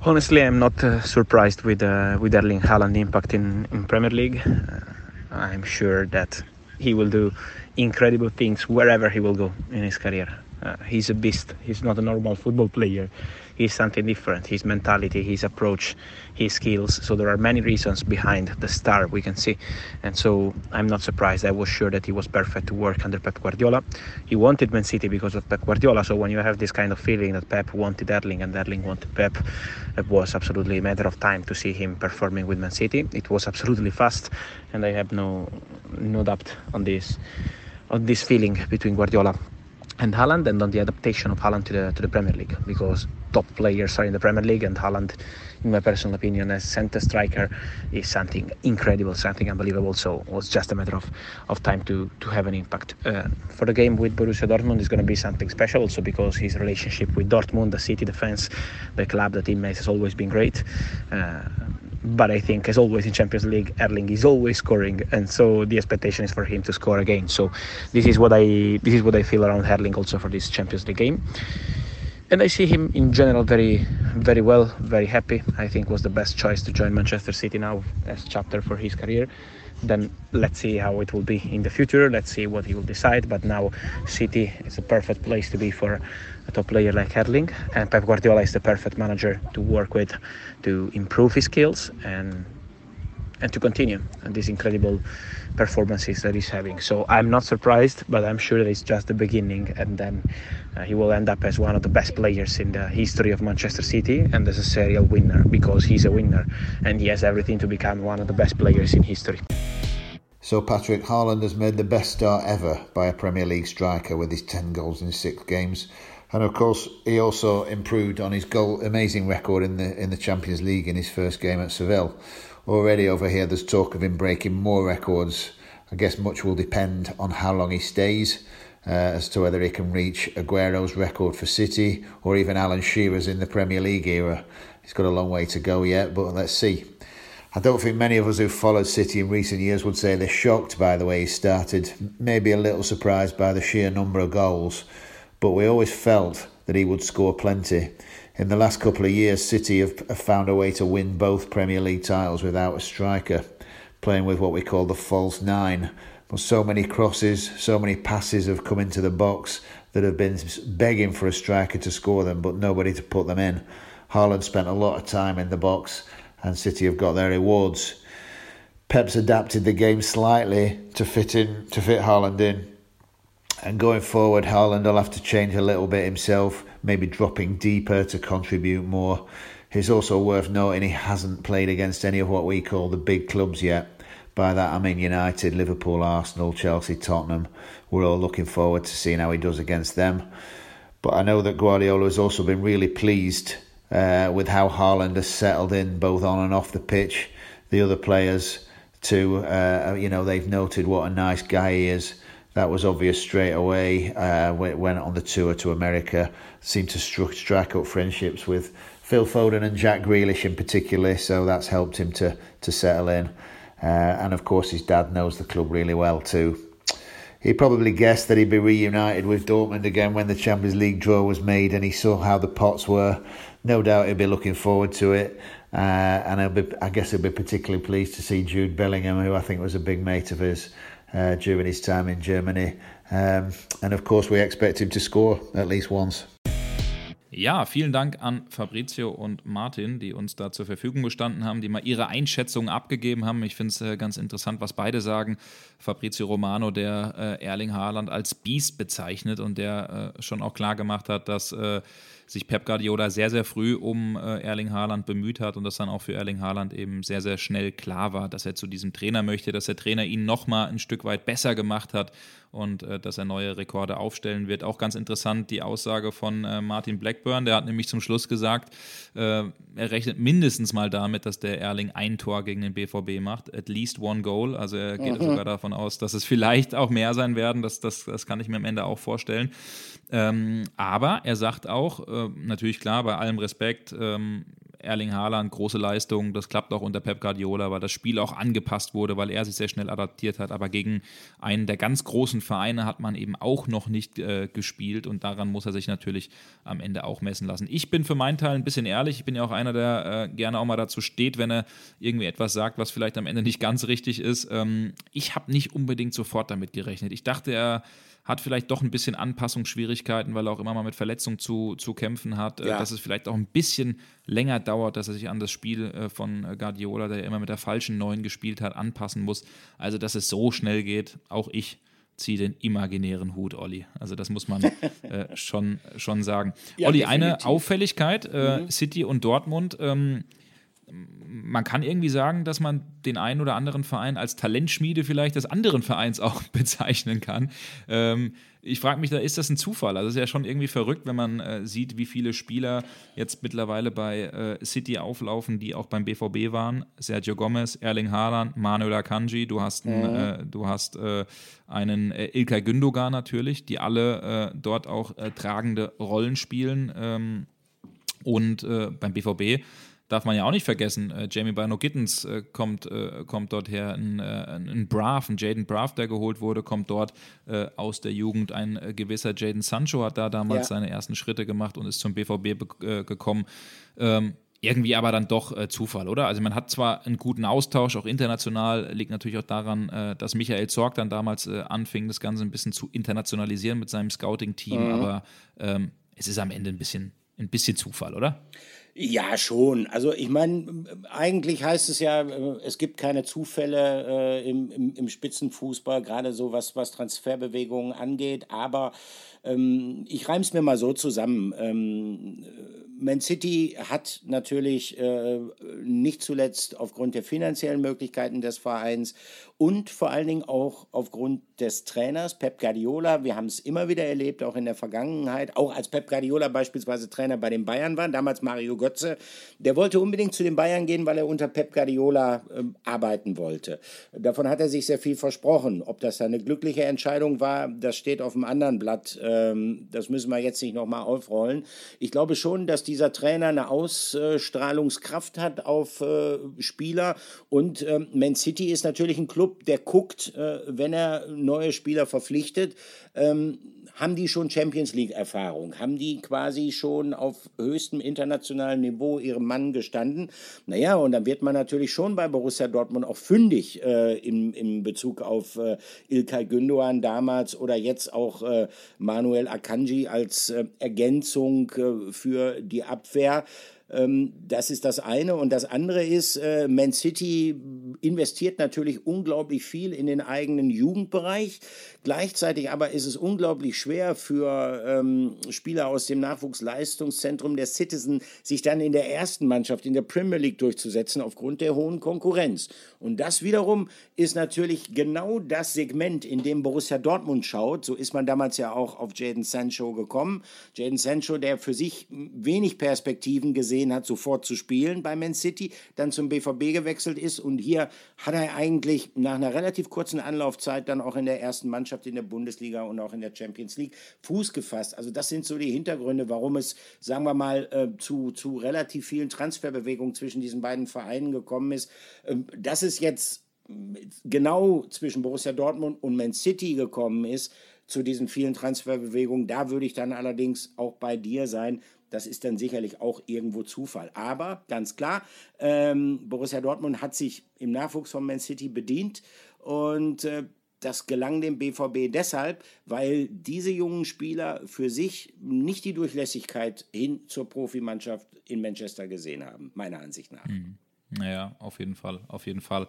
Honestly, I'm not uh, surprised with uh, with Erling Haaland impact in in Premier League. Uh, I'm sure that he will do incredible things wherever he will go in his career. Uh, he's a beast. He's not a normal football player. He's something different. His mentality his approach his skills. So there are many reasons behind the star we can see. And so i'm not surprised. I was sure that he was perfect to work under pep guardiola. He wanted man city because of pep guardiola. So when you have this kind of feeling that pep wanted erling and erling wanted pep it was absolutely a matter of time to see him performing with man city. It was absolutely fast. And i have no no doubt on this on this feeling between guardiola and Haaland and on the adaptation of Haaland to the to the Premier League because top players are in the Premier League and Haaland in my personal opinion as center striker is something incredible something unbelievable. So it was just a matter of, of time to to have an impact. Uh, for the game with Borussia Dortmund is going to be something special also because his relationship with Dortmund the city the fans the club the teammates has always been great. Uh, but I think, as always in Champions League, Erling is always scoring, and so the expectation is for him to score again. So this is what I this is what I feel around Erling also for this Champions League game. And I see him in general very, very well, very happy. I think was the best choice to join Manchester City now as chapter for his career. Then let's see how it will be in the future. Let's see what he will decide. But now City is a perfect place to be for a top player like Erling, and Pep Guardiola is the perfect manager to work with to improve his skills and and to continue and these incredible performances that he's having. So I'm not surprised, but I'm sure that it's just the beginning, and then Uh, he will end up as one of the best players in the history of Manchester City and as a serial winner because he's a winner and he has everything to become one of the best players in history. So Patrick Haaland has made the best start ever by a Premier League striker with his 10 goals in 6 games. And of course, he also improved on his goal amazing record in the in the Champions League in his first game at Seville. Already over here, there's talk of him breaking more records. I guess much will depend on how long he stays, uh, as to whether he can reach Aguero's record for City or even Alan Shearer's in the Premier League era. He's got a long way to go yet, but let's see. I don't think many of us who've followed City in recent years would say they're shocked by the way he started, maybe a little surprised by the sheer number of goals, but we always felt that he would score plenty. In the last couple of years, City have, have found a way to win both Premier League titles without a striker, playing with what we call the false nine. But so many crosses, so many passes have come into the box that have been begging for a striker to score them, but nobody to put them in. Haaland spent a lot of time in the box, and City have got their rewards. Pep's adapted the game slightly to fit in to fit Haaland in. And going forward, Haaland will have to change a little bit himself, maybe dropping deeper to contribute more. It's also worth noting he hasn't played against any of what we call the big clubs yet. By that I mean United, Liverpool, Arsenal, Chelsea, Tottenham. We're all looking forward to seeing how he does against them. But I know that Guardiola has also been really pleased uh, with how Haaland has settled in both on and off the pitch. The other players, too, uh, you know, they've noted what a nice guy he is. That was obvious straight away. Uh, went on the tour to America, seemed to strike up friendships with Phil Foden and Jack Grealish in particular. So that's helped him to to settle in. Uh, and of course, his dad knows the club really well too. He probably guessed that he'd be reunited with Dortmund again when the Champions League draw was made, and he saw how the pots were. No doubt he'll be looking forward to it. Uh, and be, I guess he'll be particularly pleased to see Jude Bellingham, who I think was a big mate of his uh, during his time in Germany. Um, and of course, we expect him to score at least once. Ja, vielen Dank an Fabrizio und Martin, die uns da zur Verfügung gestanden haben, die mal ihre Einschätzungen abgegeben haben. Ich finde es äh, ganz interessant, was beide sagen. Fabrizio Romano, der äh, Erling Haaland als Biest bezeichnet und der äh, schon auch klar gemacht hat, dass sich Pep Guardiola sehr, sehr früh um Erling Haaland bemüht hat und dass dann auch für Erling Haaland eben sehr, sehr schnell klar war, dass er zu diesem Trainer möchte, dass der Trainer ihn nochmal ein Stück weit besser gemacht hat und äh, dass er neue Rekorde aufstellen wird. Auch ganz interessant die Aussage von äh, Martin Blackburn, der hat nämlich zum Schluss gesagt, äh, er rechnet mindestens mal damit, dass der Erling ein Tor gegen den BVB macht, at least one goal. Also er geht mhm. sogar davon aus, dass es vielleicht auch mehr sein werden. Das, das, das kann ich mir am Ende auch vorstellen. Ähm, aber er sagt auch, äh, natürlich klar, bei allem Respekt, ähm, Erling Haaland, große Leistung. Das klappt auch unter Pep Guardiola, weil das Spiel auch angepasst wurde, weil er sich sehr schnell adaptiert hat. Aber gegen einen der ganz großen Vereine hat man eben auch noch nicht äh, gespielt und daran muss er sich natürlich am Ende auch messen lassen. Ich bin für meinen Teil ein bisschen ehrlich. Ich bin ja auch einer, der äh, gerne auch mal dazu steht, wenn er irgendwie etwas sagt, was vielleicht am Ende nicht ganz richtig ist. Ähm, ich habe nicht unbedingt sofort damit gerechnet. Ich dachte, er hat vielleicht doch ein bisschen Anpassungsschwierigkeiten, weil er auch immer mal mit Verletzungen zu, zu kämpfen hat, äh, ja. dass es vielleicht auch ein bisschen länger dauert, dass er sich an das Spiel äh, von Guardiola, der immer mit der falschen Neun gespielt hat, anpassen muss. Also, dass es so schnell geht, auch ich ziehe den imaginären Hut, Olli. Also das muss man [LAUGHS] äh, schon, schon sagen. Ja, Olli, definitiv. eine Auffälligkeit, äh, mhm. City und Dortmund. Ähm, man kann irgendwie sagen, dass man den einen oder anderen Verein als Talentschmiede vielleicht des anderen Vereins auch [LAUGHS] bezeichnen kann. Ähm, ich frage mich da, ist das ein Zufall? Also es ist ja schon irgendwie verrückt, wenn man äh, sieht, wie viele Spieler jetzt mittlerweile bei äh, City auflaufen, die auch beim BVB waren. Sergio Gomez, Erling Haaland, Manuel Akanji, du hast, einen, mhm. äh, du hast äh, einen äh, Ilkay Gündogan natürlich, die alle äh, dort auch tragende Rollen spielen. Ähm, und beim BVB darf man ja auch nicht vergessen, äh, Jamie Bino Gittens äh, kommt, äh, kommt dort her, ein, äh, ein Braff, ein Jaden Braff, der geholt wurde, kommt dort äh, aus der Jugend. Ein äh, gewisser Jaden Sancho hat da damals ja. seine ersten Schritte gemacht und ist zum BVB gekommen. Ähm, irgendwie aber dann doch äh, Zufall, oder? Also man hat zwar einen guten Austausch, auch international, liegt natürlich auch daran, äh, dass Michael Zorg dann damals äh, anfing, das Ganze ein bisschen zu internationalisieren mit seinem Scouting-Team, mhm. aber ähm, es ist am Ende ein bisschen, ein bisschen Zufall, oder? Ja, schon. Also ich meine, eigentlich heißt es ja, äh, es gibt keine Zufälle äh, im, im, im Spitzenfußball, gerade so was, was Transferbewegungen angeht. Aber ähm, ich reime es mir mal so zusammen. Ähm, Man City hat natürlich äh, nicht zuletzt aufgrund der finanziellen Möglichkeiten des Vereins und vor allen Dingen auch aufgrund des Trainers Pep Guardiola. Wir haben es immer wieder erlebt, auch in der Vergangenheit, auch als Pep Guardiola beispielsweise Trainer bei den Bayern war, damals Mario Götze, der wollte unbedingt zu den Bayern gehen, weil er unter Pep Guardiola äh, arbeiten wollte. Davon hat er sich sehr viel versprochen. Ob das eine glückliche Entscheidung war, das steht auf einem anderen Blatt. Äh, Ähm, das müssen wir jetzt nicht nochmal aufrollen. Ich glaube schon, dass dieser Trainer eine Ausstrahlungskraft hat auf äh, Spieler. Und äh, Man City ist natürlich ein Club, der guckt, äh, wenn er neue Spieler verpflichtet. Ähm, haben die schon Champions League-Erfahrung? Haben die quasi schon auf höchstem internationalen Niveau ihrem Mann gestanden? Naja, und dann wird man natürlich schon bei Borussia Dortmund auch fündig äh, in, in Bezug auf äh, Ilkay Gündoğan damals oder jetzt auch äh, Manuel Akanji als äh, Ergänzung äh, für die Abwehr. Ähm, das ist das eine. Und das andere ist, äh, Man City investiert natürlich unglaublich viel in den eigenen Jugendbereich. Gleichzeitig aber ist es unglaublich schwer für ähm, Spieler aus dem Nachwuchsleistungszentrum der Citizen, sich dann in der ersten Mannschaft in der Premier League durchzusetzen aufgrund der hohen Konkurrenz. Und das wiederum ist natürlich genau das Segment, in dem Borussia Dortmund schaut. So ist man damals ja auch auf Jaden Sancho gekommen. Jaden Sancho, der für sich wenig Perspektiven gesehen hat, sofort zu spielen bei Man City, dann zum BVB gewechselt ist und hier hat er eigentlich nach einer relativ kurzen Anlaufzeit dann auch in der ersten Mannschaft Mannschaft in der Bundesliga und auch in der Champions League Fuß gefasst. Also das sind so die Hintergründe, warum es, sagen wir mal, äh, zu, zu relativ vielen Transferbewegungen zwischen diesen beiden Vereinen gekommen ist. Ähm, dass es jetzt genau zwischen Borussia Dortmund und Man City gekommen ist, zu diesen vielen Transferbewegungen, da würde ich dann allerdings auch bei dir sein. Das ist dann sicherlich auch irgendwo Zufall. Aber ganz klar, ähm, Borussia Dortmund hat sich im Nachwuchs von Man City bedient und äh, das gelang dem BVB deshalb, weil diese jungen Spieler für sich nicht die Durchlässigkeit hin zur Profimannschaft in Manchester gesehen haben, meiner Ansicht nach. Mhm. Naja, auf jeden Fall, auf jeden Fall.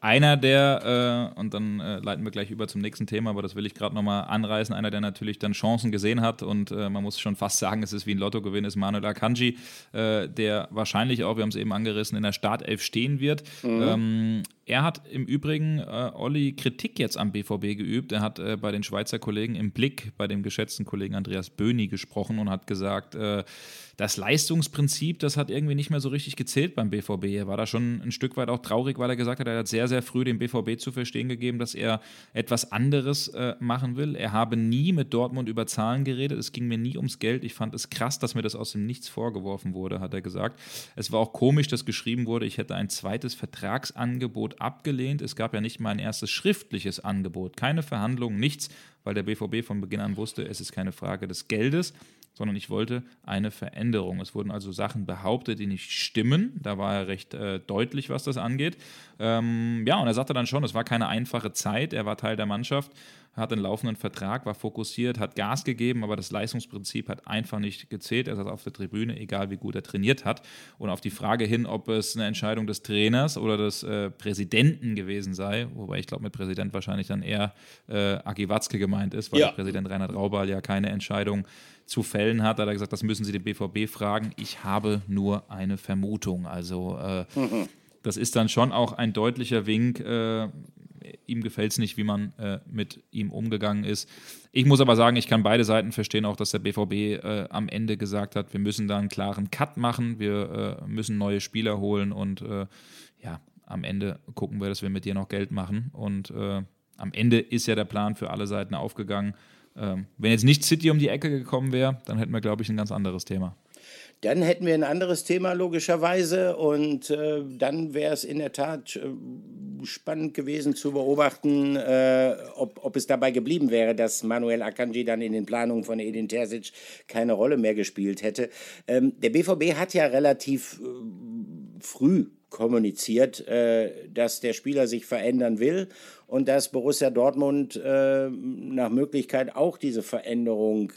Einer der, äh, und dann äh, leiten wir gleich über zum nächsten Thema, aber das will ich gerade nochmal anreißen, einer, der natürlich dann Chancen gesehen hat und äh, man muss schon fast sagen, es ist wie ein Lottogewinn, ist Manuel Akanji, äh, der wahrscheinlich auch, wir haben es eben angerissen, in der Startelf stehen wird. Mhm. Ähm, er hat im Übrigen, äh, Olli, Kritik jetzt am BVB geübt. Er hat äh, bei den Schweizer Kollegen im Blick, bei dem geschätzten Kollegen Andreas Böhni gesprochen und hat gesagt, äh, das Leistungsprinzip, das hat irgendwie nicht mehr so richtig gezählt beim BVB. Er war da schon ein Stück weit auch traurig, weil er gesagt hat, er hat sehr, sehr früh dem BVB zu verstehen gegeben, dass er etwas anderes äh, machen will. Er habe nie mit Dortmund über Zahlen geredet. Es ging mir nie ums Geld. Ich fand es krass, dass mir das aus dem Nichts vorgeworfen wurde, hat er gesagt. Es war auch komisch, dass geschrieben wurde, ich hätte ein zweites Vertragsangebot abgelehnt. Es gab ja nicht mal ein erstes schriftliches Angebot. Keine Verhandlungen, nichts, weil der BVB von Beginn an wusste, es ist keine Frage des Geldes sondern ich wollte eine Veränderung. Es wurden also Sachen behauptet, die nicht stimmen. Da war er recht äh, deutlich, was das angeht. Ähm, ja, und er sagte dann schon, es war keine einfache Zeit. Er war Teil der Mannschaft, hat einen laufenden Vertrag, war fokussiert, hat Gas gegeben, aber das Leistungsprinzip hat einfach nicht gezählt. Er saß auf der Tribüne, egal wie gut er trainiert hat. Und auf die Frage hin, ob es eine Entscheidung des Trainers oder des äh, Präsidenten gewesen sei, wobei ich glaube, mit Präsident wahrscheinlich dann eher äh, Agi Watzke gemeint ist, weil ja. Präsident Reinhard Raubal ja keine Entscheidung zu fällen hat, hat er gesagt, das müssen Sie den BVB fragen. Ich habe nur eine Vermutung. Also äh, mhm. Das ist dann schon auch ein deutlicher Wink. Äh, ihm gefällt es nicht, wie man äh, mit ihm umgegangen ist. Ich muss aber sagen, ich kann beide Seiten verstehen, auch dass der BVB äh, am Ende gesagt hat, wir müssen da einen klaren Cut machen, wir äh, müssen neue Spieler holen und äh, ja, am Ende gucken wir, dass wir mit dir noch Geld machen. Und äh, am Ende ist ja der Plan für alle Seiten aufgegangen. Ähm, wenn jetzt nicht City um die Ecke gekommen wäre, dann hätten wir, glaube ich, ein ganz anderes Thema. Dann hätten wir ein anderes Thema logischerweise und äh, dann wäre es in der Tat äh, spannend gewesen zu beobachten, äh, ob, ob es dabei geblieben wäre, dass Manuel Akanji dann in den Planungen von Edin Terzic keine Rolle mehr gespielt hätte. Ähm, der BVB hat ja relativ äh, früh kommuniziert, äh, dass der Spieler sich verändern will und dass Borussia Dortmund äh, nach Möglichkeit auch diese Veränderung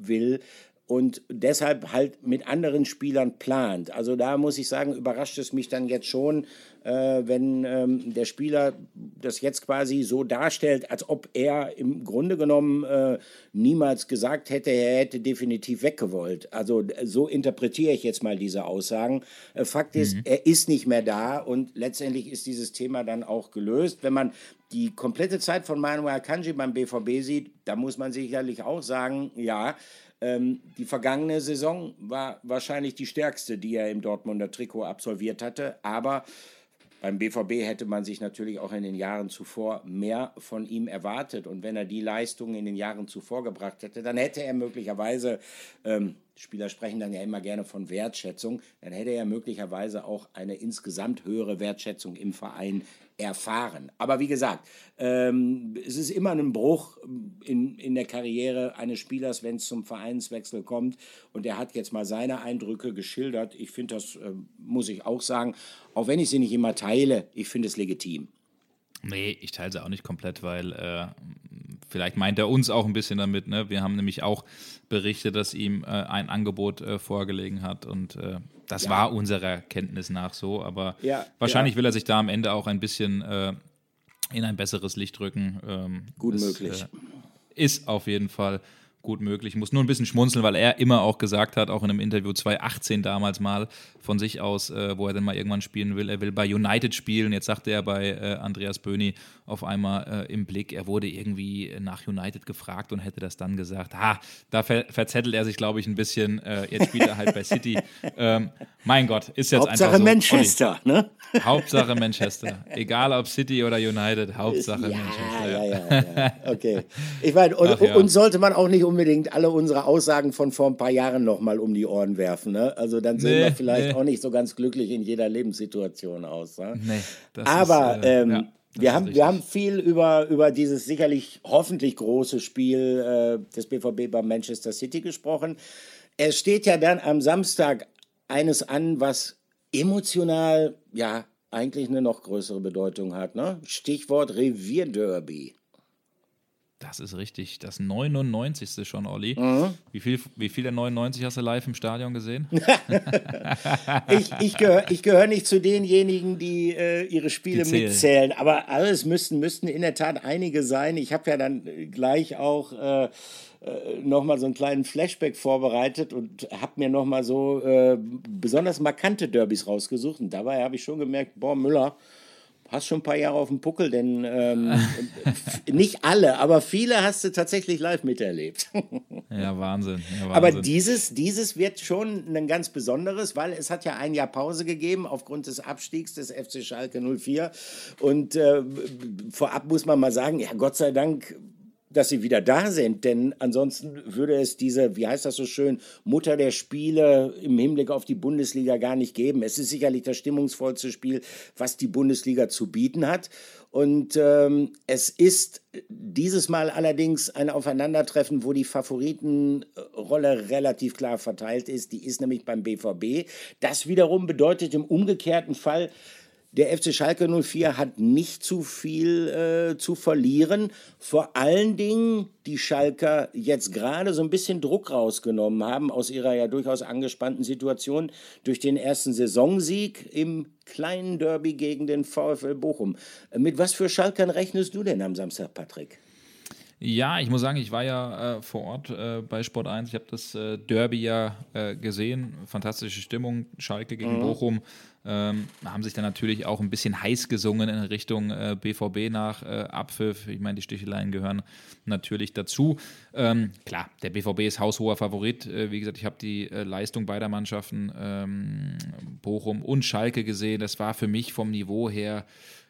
will und deshalb halt mit anderen Spielern plant. Also da muss ich sagen, überrascht es mich dann jetzt schon, äh, wenn ähm, der Spieler das jetzt quasi so darstellt, als ob er im Grunde genommen äh, niemals gesagt hätte, er hätte definitiv weggewollt. Also so interpretiere ich jetzt mal diese Aussagen. Äh, Fakt ist, mhm. er ist nicht mehr da und letztendlich ist dieses Thema dann auch gelöst. Wenn man die komplette Zeit von Manuel Kanji beim BVB sieht, da muss man sicherlich auch sagen, ja, ähm, die vergangene Saison war wahrscheinlich die stärkste, die er im Dortmunder Trikot absolviert hatte, aber beim BVB hätte man sich natürlich auch in den Jahren zuvor mehr von ihm erwartet. Und wenn er die Leistungen in den Jahren zuvor gebracht hätte, dann hätte er möglicherweise, ähm, Spieler sprechen dann ja immer gerne von Wertschätzung, dann hätte er möglicherweise auch eine insgesamt höhere Wertschätzung im Verein erfahren. Aber wie gesagt, ähm, es ist immer ein Bruch in, in der Karriere eines Spielers, wenn es zum Vereinswechsel kommt. Und er hat jetzt mal seine Eindrücke geschildert. Ich finde, das äh, muss ich auch sagen, auch wenn ich sie nicht immer teile, ich finde es legitim. Nee, ich teile sie auch nicht komplett, weil äh, vielleicht meint er uns auch ein bisschen damit. Ne? Wir haben nämlich auch berichtet, dass ihm äh, ein Angebot äh, vorgelegen hat und äh, das ja. war unserer Kenntnis nach so, aber ja, wahrscheinlich ja. will er sich da am Ende auch ein bisschen äh, in ein besseres Licht rücken. Ähm, Gut ist, möglich. Äh, ist auf jeden Fall gut möglich. Ich muss nur ein bisschen schmunzeln, weil er immer auch gesagt hat, auch in einem Interview 2018 damals mal von sich aus, äh, wo er dann mal irgendwann spielen will. Er will bei United spielen. Jetzt sagte er bei äh, Andreas Böhni auf einmal äh, im Blick, er wurde irgendwie nach United gefragt und hätte das dann gesagt. Ha, da ver verzettelt er sich, glaube ich, ein bisschen. Äh, jetzt spielt er halt bei City. [LAUGHS] Ähm, mein Gott, ist jetzt Hauptsache einfach so. Manchester, Olli, ne? Hauptsache [LAUGHS] Manchester. Egal ob City oder United, Hauptsache ja, Manchester. Ja, ja, ja, okay. Ich meine, und, und sollte man auch nicht unbedingt alle unsere Aussagen von vor ein paar Jahren nochmal um die Ohren werfen. Ne? Also dann sehen nee, wir vielleicht nee. auch nicht so ganz glücklich in jeder Lebenssituation aus. Ne? Nee, Aber ist, äh, ähm, ja, wir, haben, wir haben viel über, über dieses sicherlich hoffentlich große Spiel äh, des BVB bei Manchester City gesprochen. Es steht ja dann am Samstag eines an, was emotional ja eigentlich eine noch größere Bedeutung hat. Ne? Stichwort Revierderby. Das ist richtig. Das 99. schon, Olli. Mhm. Wie, viel, wie viel der 99 hast du live im Stadion gesehen? [LAUGHS] ich ich gehöre ich gehör nicht zu denjenigen, die äh, ihre Spiele die mitzählen. Aber alles müssten, müssten in der Tat einige sein. Ich habe ja dann gleich auch äh, äh, nochmal so einen kleinen Flashback vorbereitet und habe mir nochmal so äh, besonders markante Derbys rausgesucht. Und dabei habe ich schon gemerkt, boah, Müller hast schon ein paar Jahre auf dem Puckel, denn ähm, [LAUGHS] nicht alle, aber viele hast du tatsächlich live miterlebt. [LAUGHS] ja, Wahnsinn, ja, Wahnsinn. Aber dieses, dieses wird schon ein ganz besonderes, weil es hat ja ein Jahr Pause gegeben aufgrund des Abstiegs des FC Schalke 04. Und äh, vorab muss man mal sagen, ja, Gott sei Dank dass sie wieder da sind, denn ansonsten würde es diese, wie heißt das so schön, Mutter der Spiele im Hinblick auf die Bundesliga gar nicht geben. Es ist sicherlich das stimmungsvollste Spiel, was die Bundesliga zu bieten hat. Und ähm, es ist dieses Mal allerdings ein Aufeinandertreffen, wo die Favoritenrolle relativ klar verteilt ist. Die ist nämlich beim BVB. Das wiederum bedeutet im umgekehrten Fall, der FC Schalke 04 hat nicht zu viel äh, zu verlieren. Vor allen Dingen die Schalker jetzt gerade so ein bisschen Druck rausgenommen haben aus ihrer ja durchaus angespannten Situation durch den ersten Saisonsieg im kleinen Derby gegen den VfL Bochum. Mit was für Schalkern rechnest du denn am Samstag, Patrick? Ja, ich muss sagen, ich war ja äh, vor Ort äh, bei Sport 1. Ich habe das äh, Derby ja äh, gesehen. Fantastische Stimmung. Schalke gegen mhm. Bochum. Ähm, haben sich dann natürlich auch ein bisschen heiß gesungen in Richtung äh, BVB nach äh, Abpfiff. Ich meine, die Sticheleien gehören natürlich dazu. Ähm, klar, der BVB ist haushoher Favorit. wie gesagt, ich habe die Leistung beider Mannschaften, ähm, Bochum und Schalke gesehen. Das war für mich vom Niveau her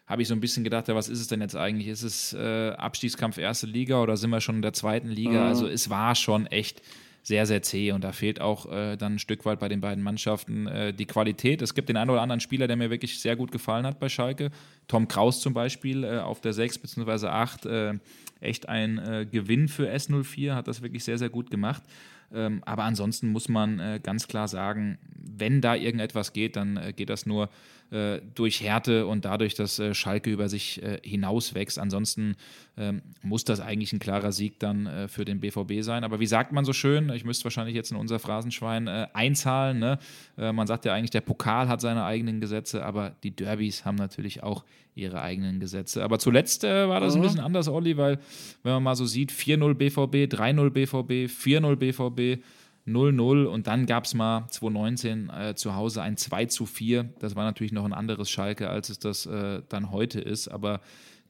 habe ich so ein bisschen gedacht, ja, was ist es denn jetzt eigentlich? Ist es äh, Abstiegskampf erste Liga oder sind wir schon in der zweiten Liga? Mhm. Also es war schon echt sehr, sehr zäh und da fehlt auch äh, dann ein Stück weit bei den beiden Mannschaften äh, die Qualität. Es gibt den einen oder anderen Spieler, der mir wirklich sehr gut gefallen hat bei Schalke. Tom Kraus zum Beispiel äh, auf der 6 bzw. 8. echt ein äh, Gewinn für S04, hat das wirklich sehr, sehr gut gemacht. Ähm, aber ansonsten muss man äh, ganz klar sagen, wenn da irgendetwas geht, dann äh, geht das nur äh, durch Härte und dadurch, dass äh, Schalke über sich äh, hinauswächst. Ansonsten ähm, muss das eigentlich ein klarer Sieg dann äh, für den BVB sein. Aber wie sagt man so schön, ich müsste wahrscheinlich jetzt in unser Phrasenschwein äh, einzahlen. Ne? man sagt ja eigentlich, der Pokal hat seine eigenen Gesetze, aber die Derbys haben natürlich auch ihre eigenen Gesetze. Aber zuletzt war das mhm. ein bisschen anders, Olli, weil wenn man mal so sieht, 4-0 BVB, 3-0 BVB, 4-0 BVB, 0-0 und dann gab es mal 2019 äh, zu Hause ein 2 zu 4. Das war natürlich noch ein anderes Schalke, als es das äh, dann heute ist, aber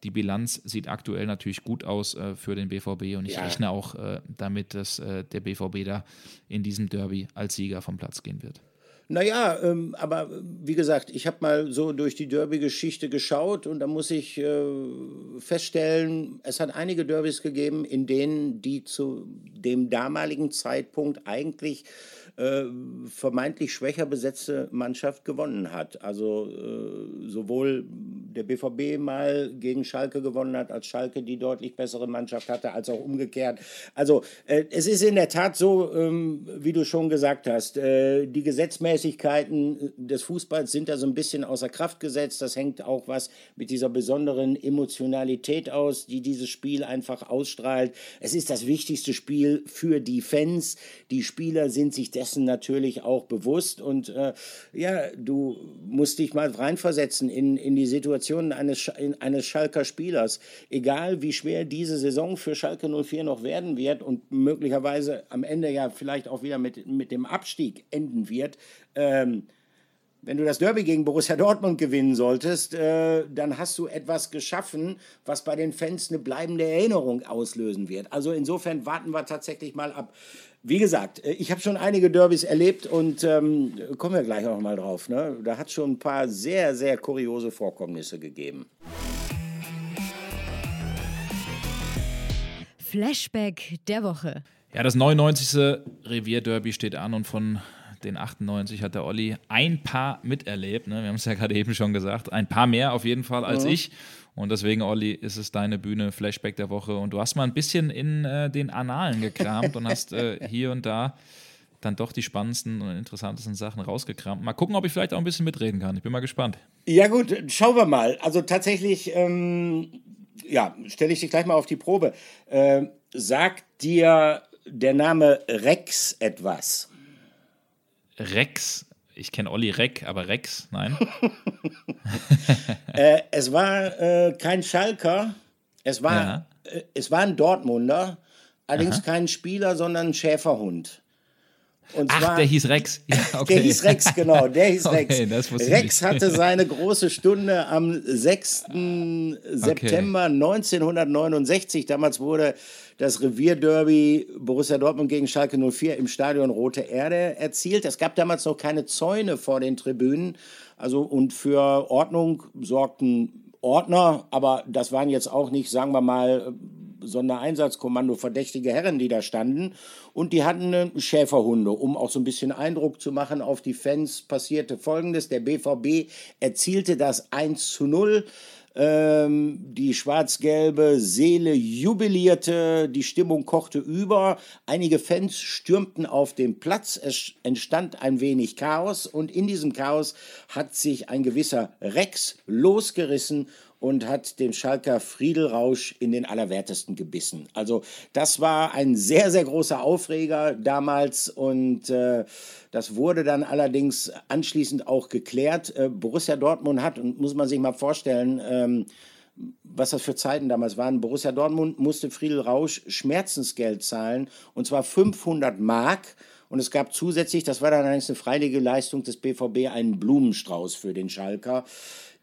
die Bilanz sieht aktuell natürlich gut aus äh, für den BVB und ich ja. rechne auch äh, damit, dass äh, der BVB da in diesem Derby als Sieger vom Platz gehen wird. Naja, ähm, aber wie gesagt, ich habe mal so durch die Derby-Geschichte geschaut und da muss ich äh, feststellen, es hat einige Derbys gegeben, in denen die zu dem damaligen Zeitpunkt eigentlich äh, vermeintlich schwächer besetzte Mannschaft gewonnen hat. Also äh, sowohl der BVB mal gegen Schalke gewonnen hat, als Schalke die deutlich bessere Mannschaft hatte, als auch umgekehrt. Also äh, es ist in der Tat so, ähm, wie du schon gesagt hast, äh, die Gesetzmäßigkeiten des Fußballs sind da so ein bisschen außer Kraft gesetzt. Das hängt auch was mit dieser besonderen Emotionalität aus, die dieses Spiel einfach ausstrahlt. Es ist das wichtigste Spiel für die Fans. Die Spieler sind sich dessen dessen natürlich auch bewusst. Und äh, ja, du musst dich mal reinversetzen in, in die Situation eines, eines Schalker Spielers. Egal wie schwer diese Saison für Schalke 04 noch werden wird und möglicherweise am Ende ja vielleicht auch wieder mit, mit dem Abstieg enden wird. Ähm, wenn du das Derby gegen Borussia Dortmund gewinnen solltest, äh, dann hast du etwas geschaffen, was bei den Fans eine bleibende Erinnerung auslösen wird. Also insofern warten wir tatsächlich mal ab. Wie gesagt, äh, ich habe schon einige Derbys erlebt und ähm, kommen wir gleich auch mal drauf. Ne? Da hat es schon ein paar sehr, sehr kuriose Vorkommnisse gegeben. Flashback der Woche. Ja, das 99. Revierderby steht an und von den 98 hat der Olli ein paar miterlebt. Ne? Wir haben es ja gerade eben schon gesagt. Ein paar mehr auf jeden Fall als mhm. ich. Und deswegen, Olli, ist es deine Bühne, Flashback der Woche. Und du hast mal ein bisschen in äh, den Annalen gekramt und hast äh, [LAUGHS] hier und da dann doch die spannendsten und interessantesten Sachen rausgekramt. Mal gucken, ob ich vielleicht auch ein bisschen mitreden kann. Ich bin mal gespannt. Ja, gut, schauen wir mal. Also tatsächlich, ähm, ja, stelle ich dich gleich mal auf die Probe. Äh, sagt dir der Name Rex etwas? Rex? Ich kenne Olli Reck, aber Rex, nein. [LAUGHS] äh, es war äh, kein Schalker, es war, ja. äh, es war ein Dortmunder, allerdings Aha. kein Spieler, sondern ein Schäferhund. Und Ach, zwar, der hieß Rex. [LAUGHS] Ja, okay. Der hieß Rex, genau. Der hieß [LAUGHS] okay, Rex. Rex hatte [LAUGHS] seine große Stunde am 6. September okay. 1969. Damals wurde das Revierderby Borussia Dortmund gegen Schalke 04 im Stadion Rote Erde erzielt. Es gab damals noch keine Zäune vor den Tribünen. Also und für Ordnung sorgten Ordner, aber das waren jetzt auch nicht, sagen wir mal, Sondereinsatzkommando verdächtige Herren, die da standen. Und die hatten Schäferhunde, um auch so ein bisschen Eindruck zu machen auf die Fans. Passierte Folgendes: Der BVB erzielte das 1 zu 0. Ähm, die schwarz-gelbe Seele jubilierte, die Stimmung kochte über, einige Fans stürmten auf den Platz, es entstand ein wenig Chaos und in diesem Chaos hat sich ein gewisser Rex losgerissen und hat dem Schalker Friedelrausch in den Allerwertesten gebissen. Also das war ein sehr, sehr großer Aufreger damals und äh, das wurde dann allerdings anschließend auch geklärt. Äh, Borussia Dortmund hat, und muss man sich mal vorstellen, ähm, was das für Zeiten damals waren. Borussia Dortmund musste Friedel Rausch Schmerzensgeld zahlen, und zwar 500 Mark. Und es gab zusätzlich, das war dann allerdings eine freiwillige Leistung des BVB, einen Blumenstrauß für den Schalker.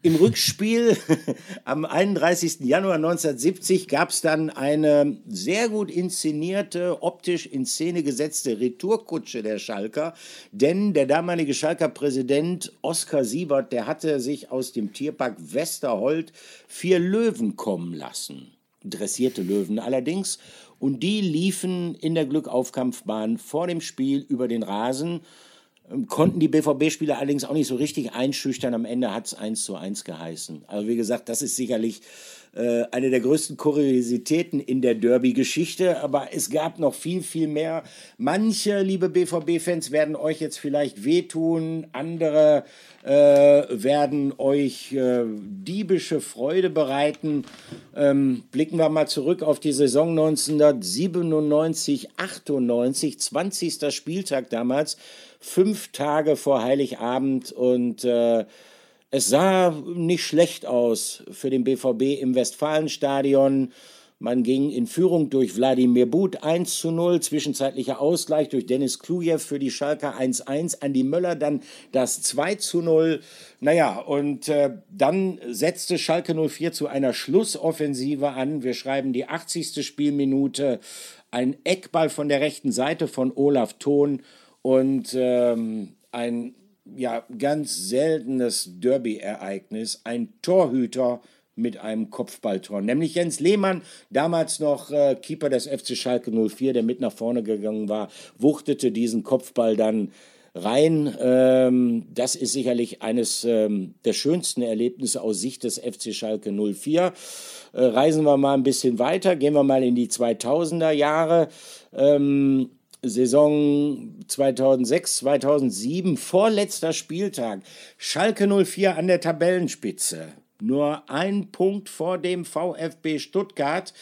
Im Rückspiel [LAUGHS] am 31. Januar 1970 gab es dann eine sehr gut inszenierte, optisch in Szene gesetzte Retourkutsche der Schalker, denn der damalige Schalker Präsident Oskar Siebert, der hatte sich aus dem Tierpark Westerhold vier Löwen kommen lassen. Dressierte Löwen allerdings. Und die liefen in der Glückaufkampfbahn vor dem Spiel über den Rasen konnten die BVB-Spieler allerdings auch nicht so richtig einschüchtern. Am Ende hat es 1 zu 1 geheißen. Also wie gesagt, das ist sicherlich äh, eine der größten Kuriositäten in der Derby-Geschichte. Aber es gab noch viel, viel mehr. Manche, liebe BVB-Fans, werden euch jetzt vielleicht wehtun. Andere äh, werden euch äh, diebische Freude bereiten. Ähm, blicken wir mal zurück auf die Saison 1997, 98, 20. Spieltag damals fünf Tage vor Heiligabend und äh, es sah nicht schlecht aus für den BVB im Westfalenstadion. Man ging in Führung durch Wladimir But 1 zu 0, zwischenzeitlicher Ausgleich durch Dennis Klujew für die Schalker 1-1, Andi Möller dann das 2 zu 0. Naja, und äh, dann setzte Schalke 04 zu einer Schlussoffensive an. Wir schreiben die 80. Spielminute, ein Eckball von der rechten Seite von Olaf Thon und ähm, ein ja, ganz seltenes Derby-Ereignis. Ein Torhüter mit einem Kopfballtor. Nämlich Jens Lehmann, damals noch äh, Keeper des FC Schalke 04, der mit nach vorne gegangen war, wuchtete diesen Kopfball dann rein. Ähm, das ist sicherlich eines ähm, der schönsten Erlebnisse aus Sicht des FC Schalke 04. Äh, reisen wir mal ein bisschen weiter, gehen wir mal in die 2000er Jahre. Ähm, Saison 2006, 2007, vorletzter Spieltag. Schalke 04 an der Tabellenspitze. Nur ein Punkt vor dem VfB Stuttgart.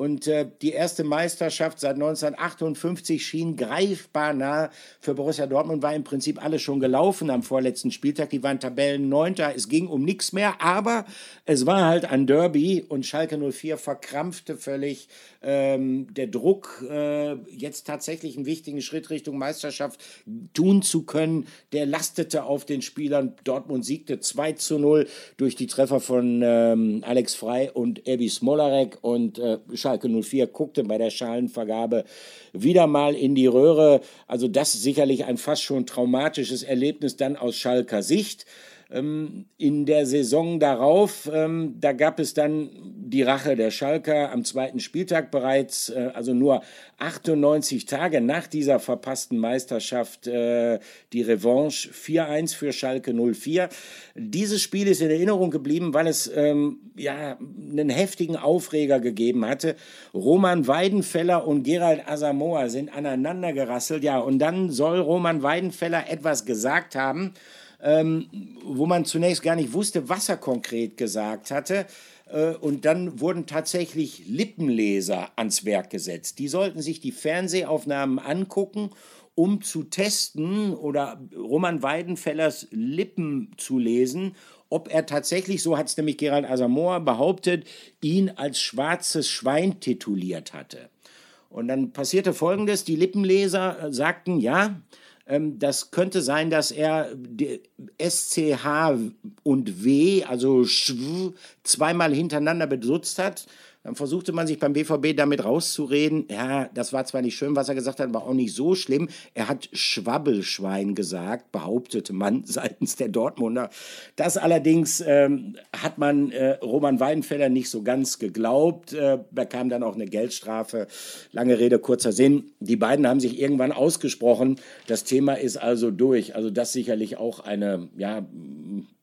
Und äh, die erste Meisterschaft seit 1958 schien greifbar nah für Borussia Dortmund, war im Prinzip alles schon gelaufen am vorletzten Spieltag. Die waren Tabellenneunter, es ging um nichts mehr, aber es war halt ein Derby und Schalke 04 verkrampfte völlig. Ähm, der Druck, äh, jetzt tatsächlich einen wichtigen Schritt Richtung Meisterschaft tun zu können, der lastete auf den Spielern. Dortmund siegte 2 zu 0 durch die Treffer von ähm, Alex Frei und Ebi Smolarek und äh, Schalke 04 guckte bei der Schalenvergabe wieder mal in die Röhre. Also das ist sicherlich ein fast schon traumatisches Erlebnis dann aus Schalker Sicht. Ähm, in der Saison darauf, ähm, da gab es dann die Rache der Schalker am zweiten Spieltag bereits, äh, also nur 98 Tage nach dieser verpassten Meisterschaft, äh, die Revanche 4-1 für Schalke 04. Dieses Spiel ist in Erinnerung geblieben, weil es ähm, ja einen heftigen Aufreger gegeben hatte. Roman Weidenfeller und Gerald Asamoah sind aneinander gerasselt, ja, und dann soll Roman Weidenfeller etwas gesagt haben ähm, wo man zunächst gar nicht wusste, was er konkret gesagt hatte. Äh, und dann wurden tatsächlich Lippenleser ans Werk gesetzt. Die sollten sich die Fernsehaufnahmen angucken, um zu testen oder Roman Weidenfellers Lippen zu lesen, ob er tatsächlich, so hat es nämlich Gerald Asamoah behauptet, ihn als schwarzes Schwein tituliert hatte. Und dann passierte Folgendes, die Lippenleser äh, sagten, ja, das könnte sein, dass er SCH und W, also schw, zweimal hintereinander benutzt hat. Dann versuchte man sich beim BVB damit rauszureden. Ja, das war zwar nicht schön, was er gesagt hat, aber auch nicht so schlimm. Er hat Schwabbelschwein gesagt, behauptete man [LAUGHS] seitens der Dortmunder. Das allerdings ähm, hat man äh, Roman Weidenfeller nicht so ganz geglaubt. Äh, bekam dann auch eine Geldstrafe. Lange Rede, kurzer Sinn. Die beiden haben sich irgendwann ausgesprochen. Das Thema ist also durch. Also das sicherlich auch eine, ja,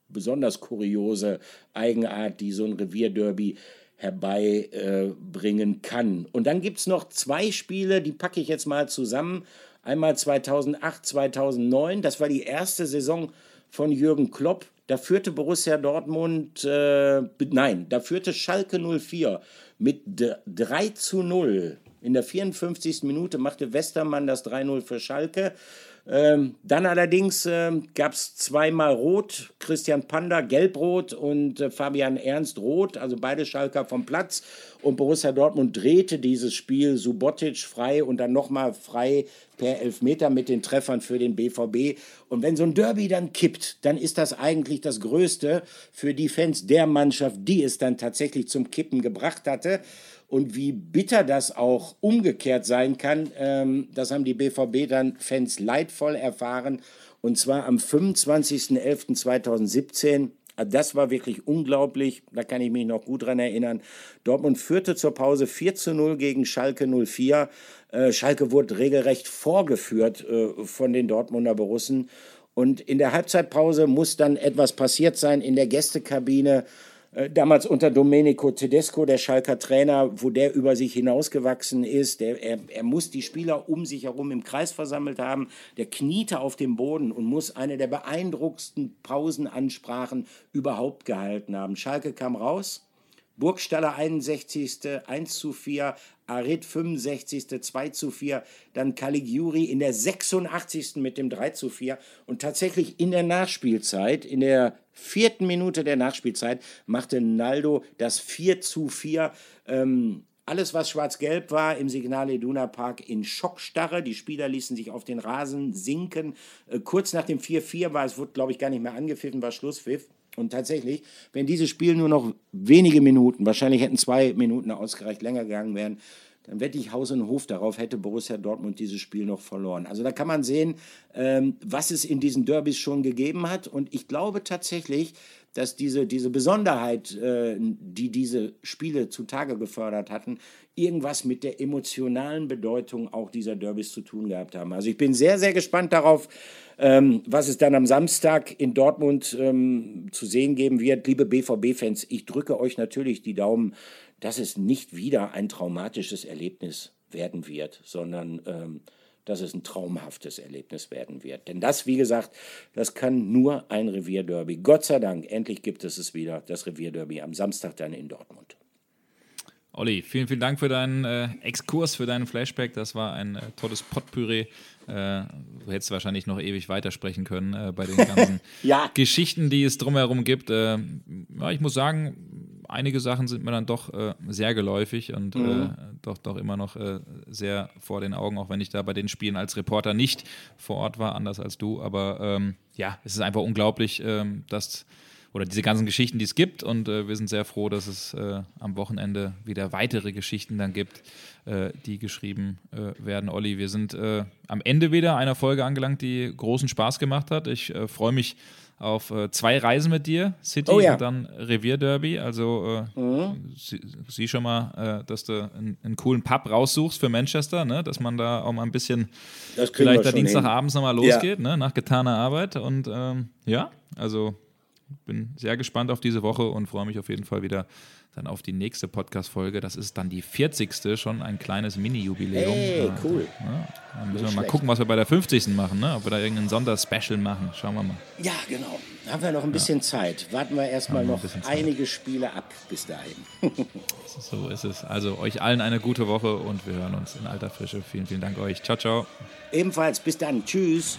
besonders kuriose Eigenart, die so ein Revierderby herbeibringen kann. Und dann gibt es noch zwei Spiele, die packe ich jetzt mal zusammen. Einmal 2008, 2009, das war die erste Saison von Jürgen Klopp. Da führte Borussia Dortmund, äh, nein, da führte Schalke 04 mit 3 zu 0. In der 54. Minute machte Westermann das 3-0 für Schalke. Ähm, dann allerdings äh, gab es zweimal Rot, Christian Panda gelb-rot und äh, Fabian Ernst rot, also beide Schalker vom Platz. Und Borussia Dortmund drehte dieses Spiel Subotic frei und dann nochmal frei per Elfmeter mit den Treffern für den BVB. Und wenn so ein Derby dann kippt, dann ist das eigentlich das Größte für die Fans der Mannschaft, die es dann tatsächlich zum Kippen gebracht hatte. Und wie bitter das auch umgekehrt sein kann, ähm, das haben die BVB dann Fans leidvoll erfahren. Und zwar am 25.11.2017. Also das war wirklich unglaublich. Da kann ich mich noch gut dran erinnern. Dortmund führte zur Pause 4 zu 0 gegen Schalke 04. Äh, Schalke wurde regelrecht vorgeführt äh, von den Dortmunder Borussen. Und in der Halbzeitpause muss dann etwas passiert sein in der Gästekabine. Äh, damals unter Domenico Tedesco, der Schalker Trainer, wo der über sich hinausgewachsen ist. Der, er, er muss die Spieler um sich herum im Kreis versammelt haben. Der kniete auf dem Boden und muss eine der beeindruckendsten Pausenansprachen überhaupt gehalten haben. Schalke kam raus. Burgstaller 61. 1 zu 4, Arid 65. 2 zu 4, dann Caligiuri in der 86. mit dem 3 zu 4 und tatsächlich in der Nachspielzeit, in der vierten Minute der Nachspielzeit, machte Naldo das 4 zu 4. Ähm, alles, was schwarz-gelb war, im Signal Iduna Park in Schockstarre. Die Spieler ließen sich auf den Rasen sinken. Äh, kurz nach dem 4-4 war es, wurde, glaube ich, gar nicht mehr angepfiffen, war Schlusspfiff. Und tatsächlich, wenn dieses Spiel nur noch wenige Minuten, wahrscheinlich hätten zwei Minuten ausgereicht, länger gegangen wären, dann wette ich Haus und Hof darauf, hätte Borussia Dortmund dieses Spiel noch verloren. Also da kann man sehen, ähm, was es in diesen Derbys schon gegeben hat. Und ich glaube tatsächlich, dass diese, diese Besonderheit, äh, die diese Spiele zutage gefördert hatten, irgendwas mit der emotionalen Bedeutung auch dieser Derbys zu tun gehabt haben. Also ich bin sehr, sehr gespannt darauf, ähm, was es dann am Samstag in Dortmund ähm, zu sehen geben wird. Liebe BVB-Fans, ich drücke euch natürlich die Daumen, dass es nicht wieder ein traumatisches Erlebnis werden wird, sondern ähm, dass es ein traumhaftes Erlebnis werden wird. Denn das, wie gesagt, das kann nur ein Revierderby. Gott sei Dank, endlich gibt es es wieder, das Revierderby am Samstag dann in Dortmund. Olli, vielen, vielen Dank für deinen äh, Exkurs, für deinen Flashback. Das war ein äh, tolles Potpüree. Äh, du hättest wahrscheinlich noch ewig weitersprechen können äh, bei den ganzen [LAUGHS] ja. Geschichten, die es drumherum gibt. Äh, ja, ich muss sagen, einige Sachen sind mir dann doch äh, sehr geläufig und mhm. doch, doch immer noch sehr vor den Augen, auch wenn ich da bei den Spielen als Reporter nicht vor Ort war, anders als du. Aber ähm, ja, es ist einfach unglaublich, ähm, dass oder diese ganzen Geschichten, die es gibt. Und äh, wir sind sehr froh, dass es äh, am Wochenende wieder weitere Geschichten dann gibt, äh, die geschrieben äh, werden. Olli, wir sind äh, am Ende wieder einer Folge angelangt, die großen Spaß gemacht hat. Ich äh, freue mich auf zwei Reisen mit dir, City oh, ja. und dann Revierderby. Also mhm. sie, sieh schon mal, dass du einen, einen, coolen Pub raussuchst für Manchester, ne? dass man da auch mal ein bisschen vielleicht da Dienstagabends nochmal losgeht, ja. ne? nach getaner Arbeit. Und ähm, ja, also bin sehr gespannt auf diese Woche und freue mich auf jeden Fall wieder dann auf die nächste Podcast-Folge. Das ist dann die 40. schon ein kleines Mini-Jubiläum. Hey, cool. Ja, dann müssen wir mal gucken, was wir bei der 50. machen, ne? ob wir da irgendeinen Sonderspecial machen. Schauen wir mal. Ja, genau. Haben wir noch ein bisschen ja. Zeit. Warten wir erstmal noch einige Spiele ab bis dahin. [LAUGHS] so ist es. Also euch allen eine gute Woche und wir hören uns in alter Frische. Vielen, vielen Dank euch. Ciao, ciao. Ebenfalls. Bis dann. Tschüss.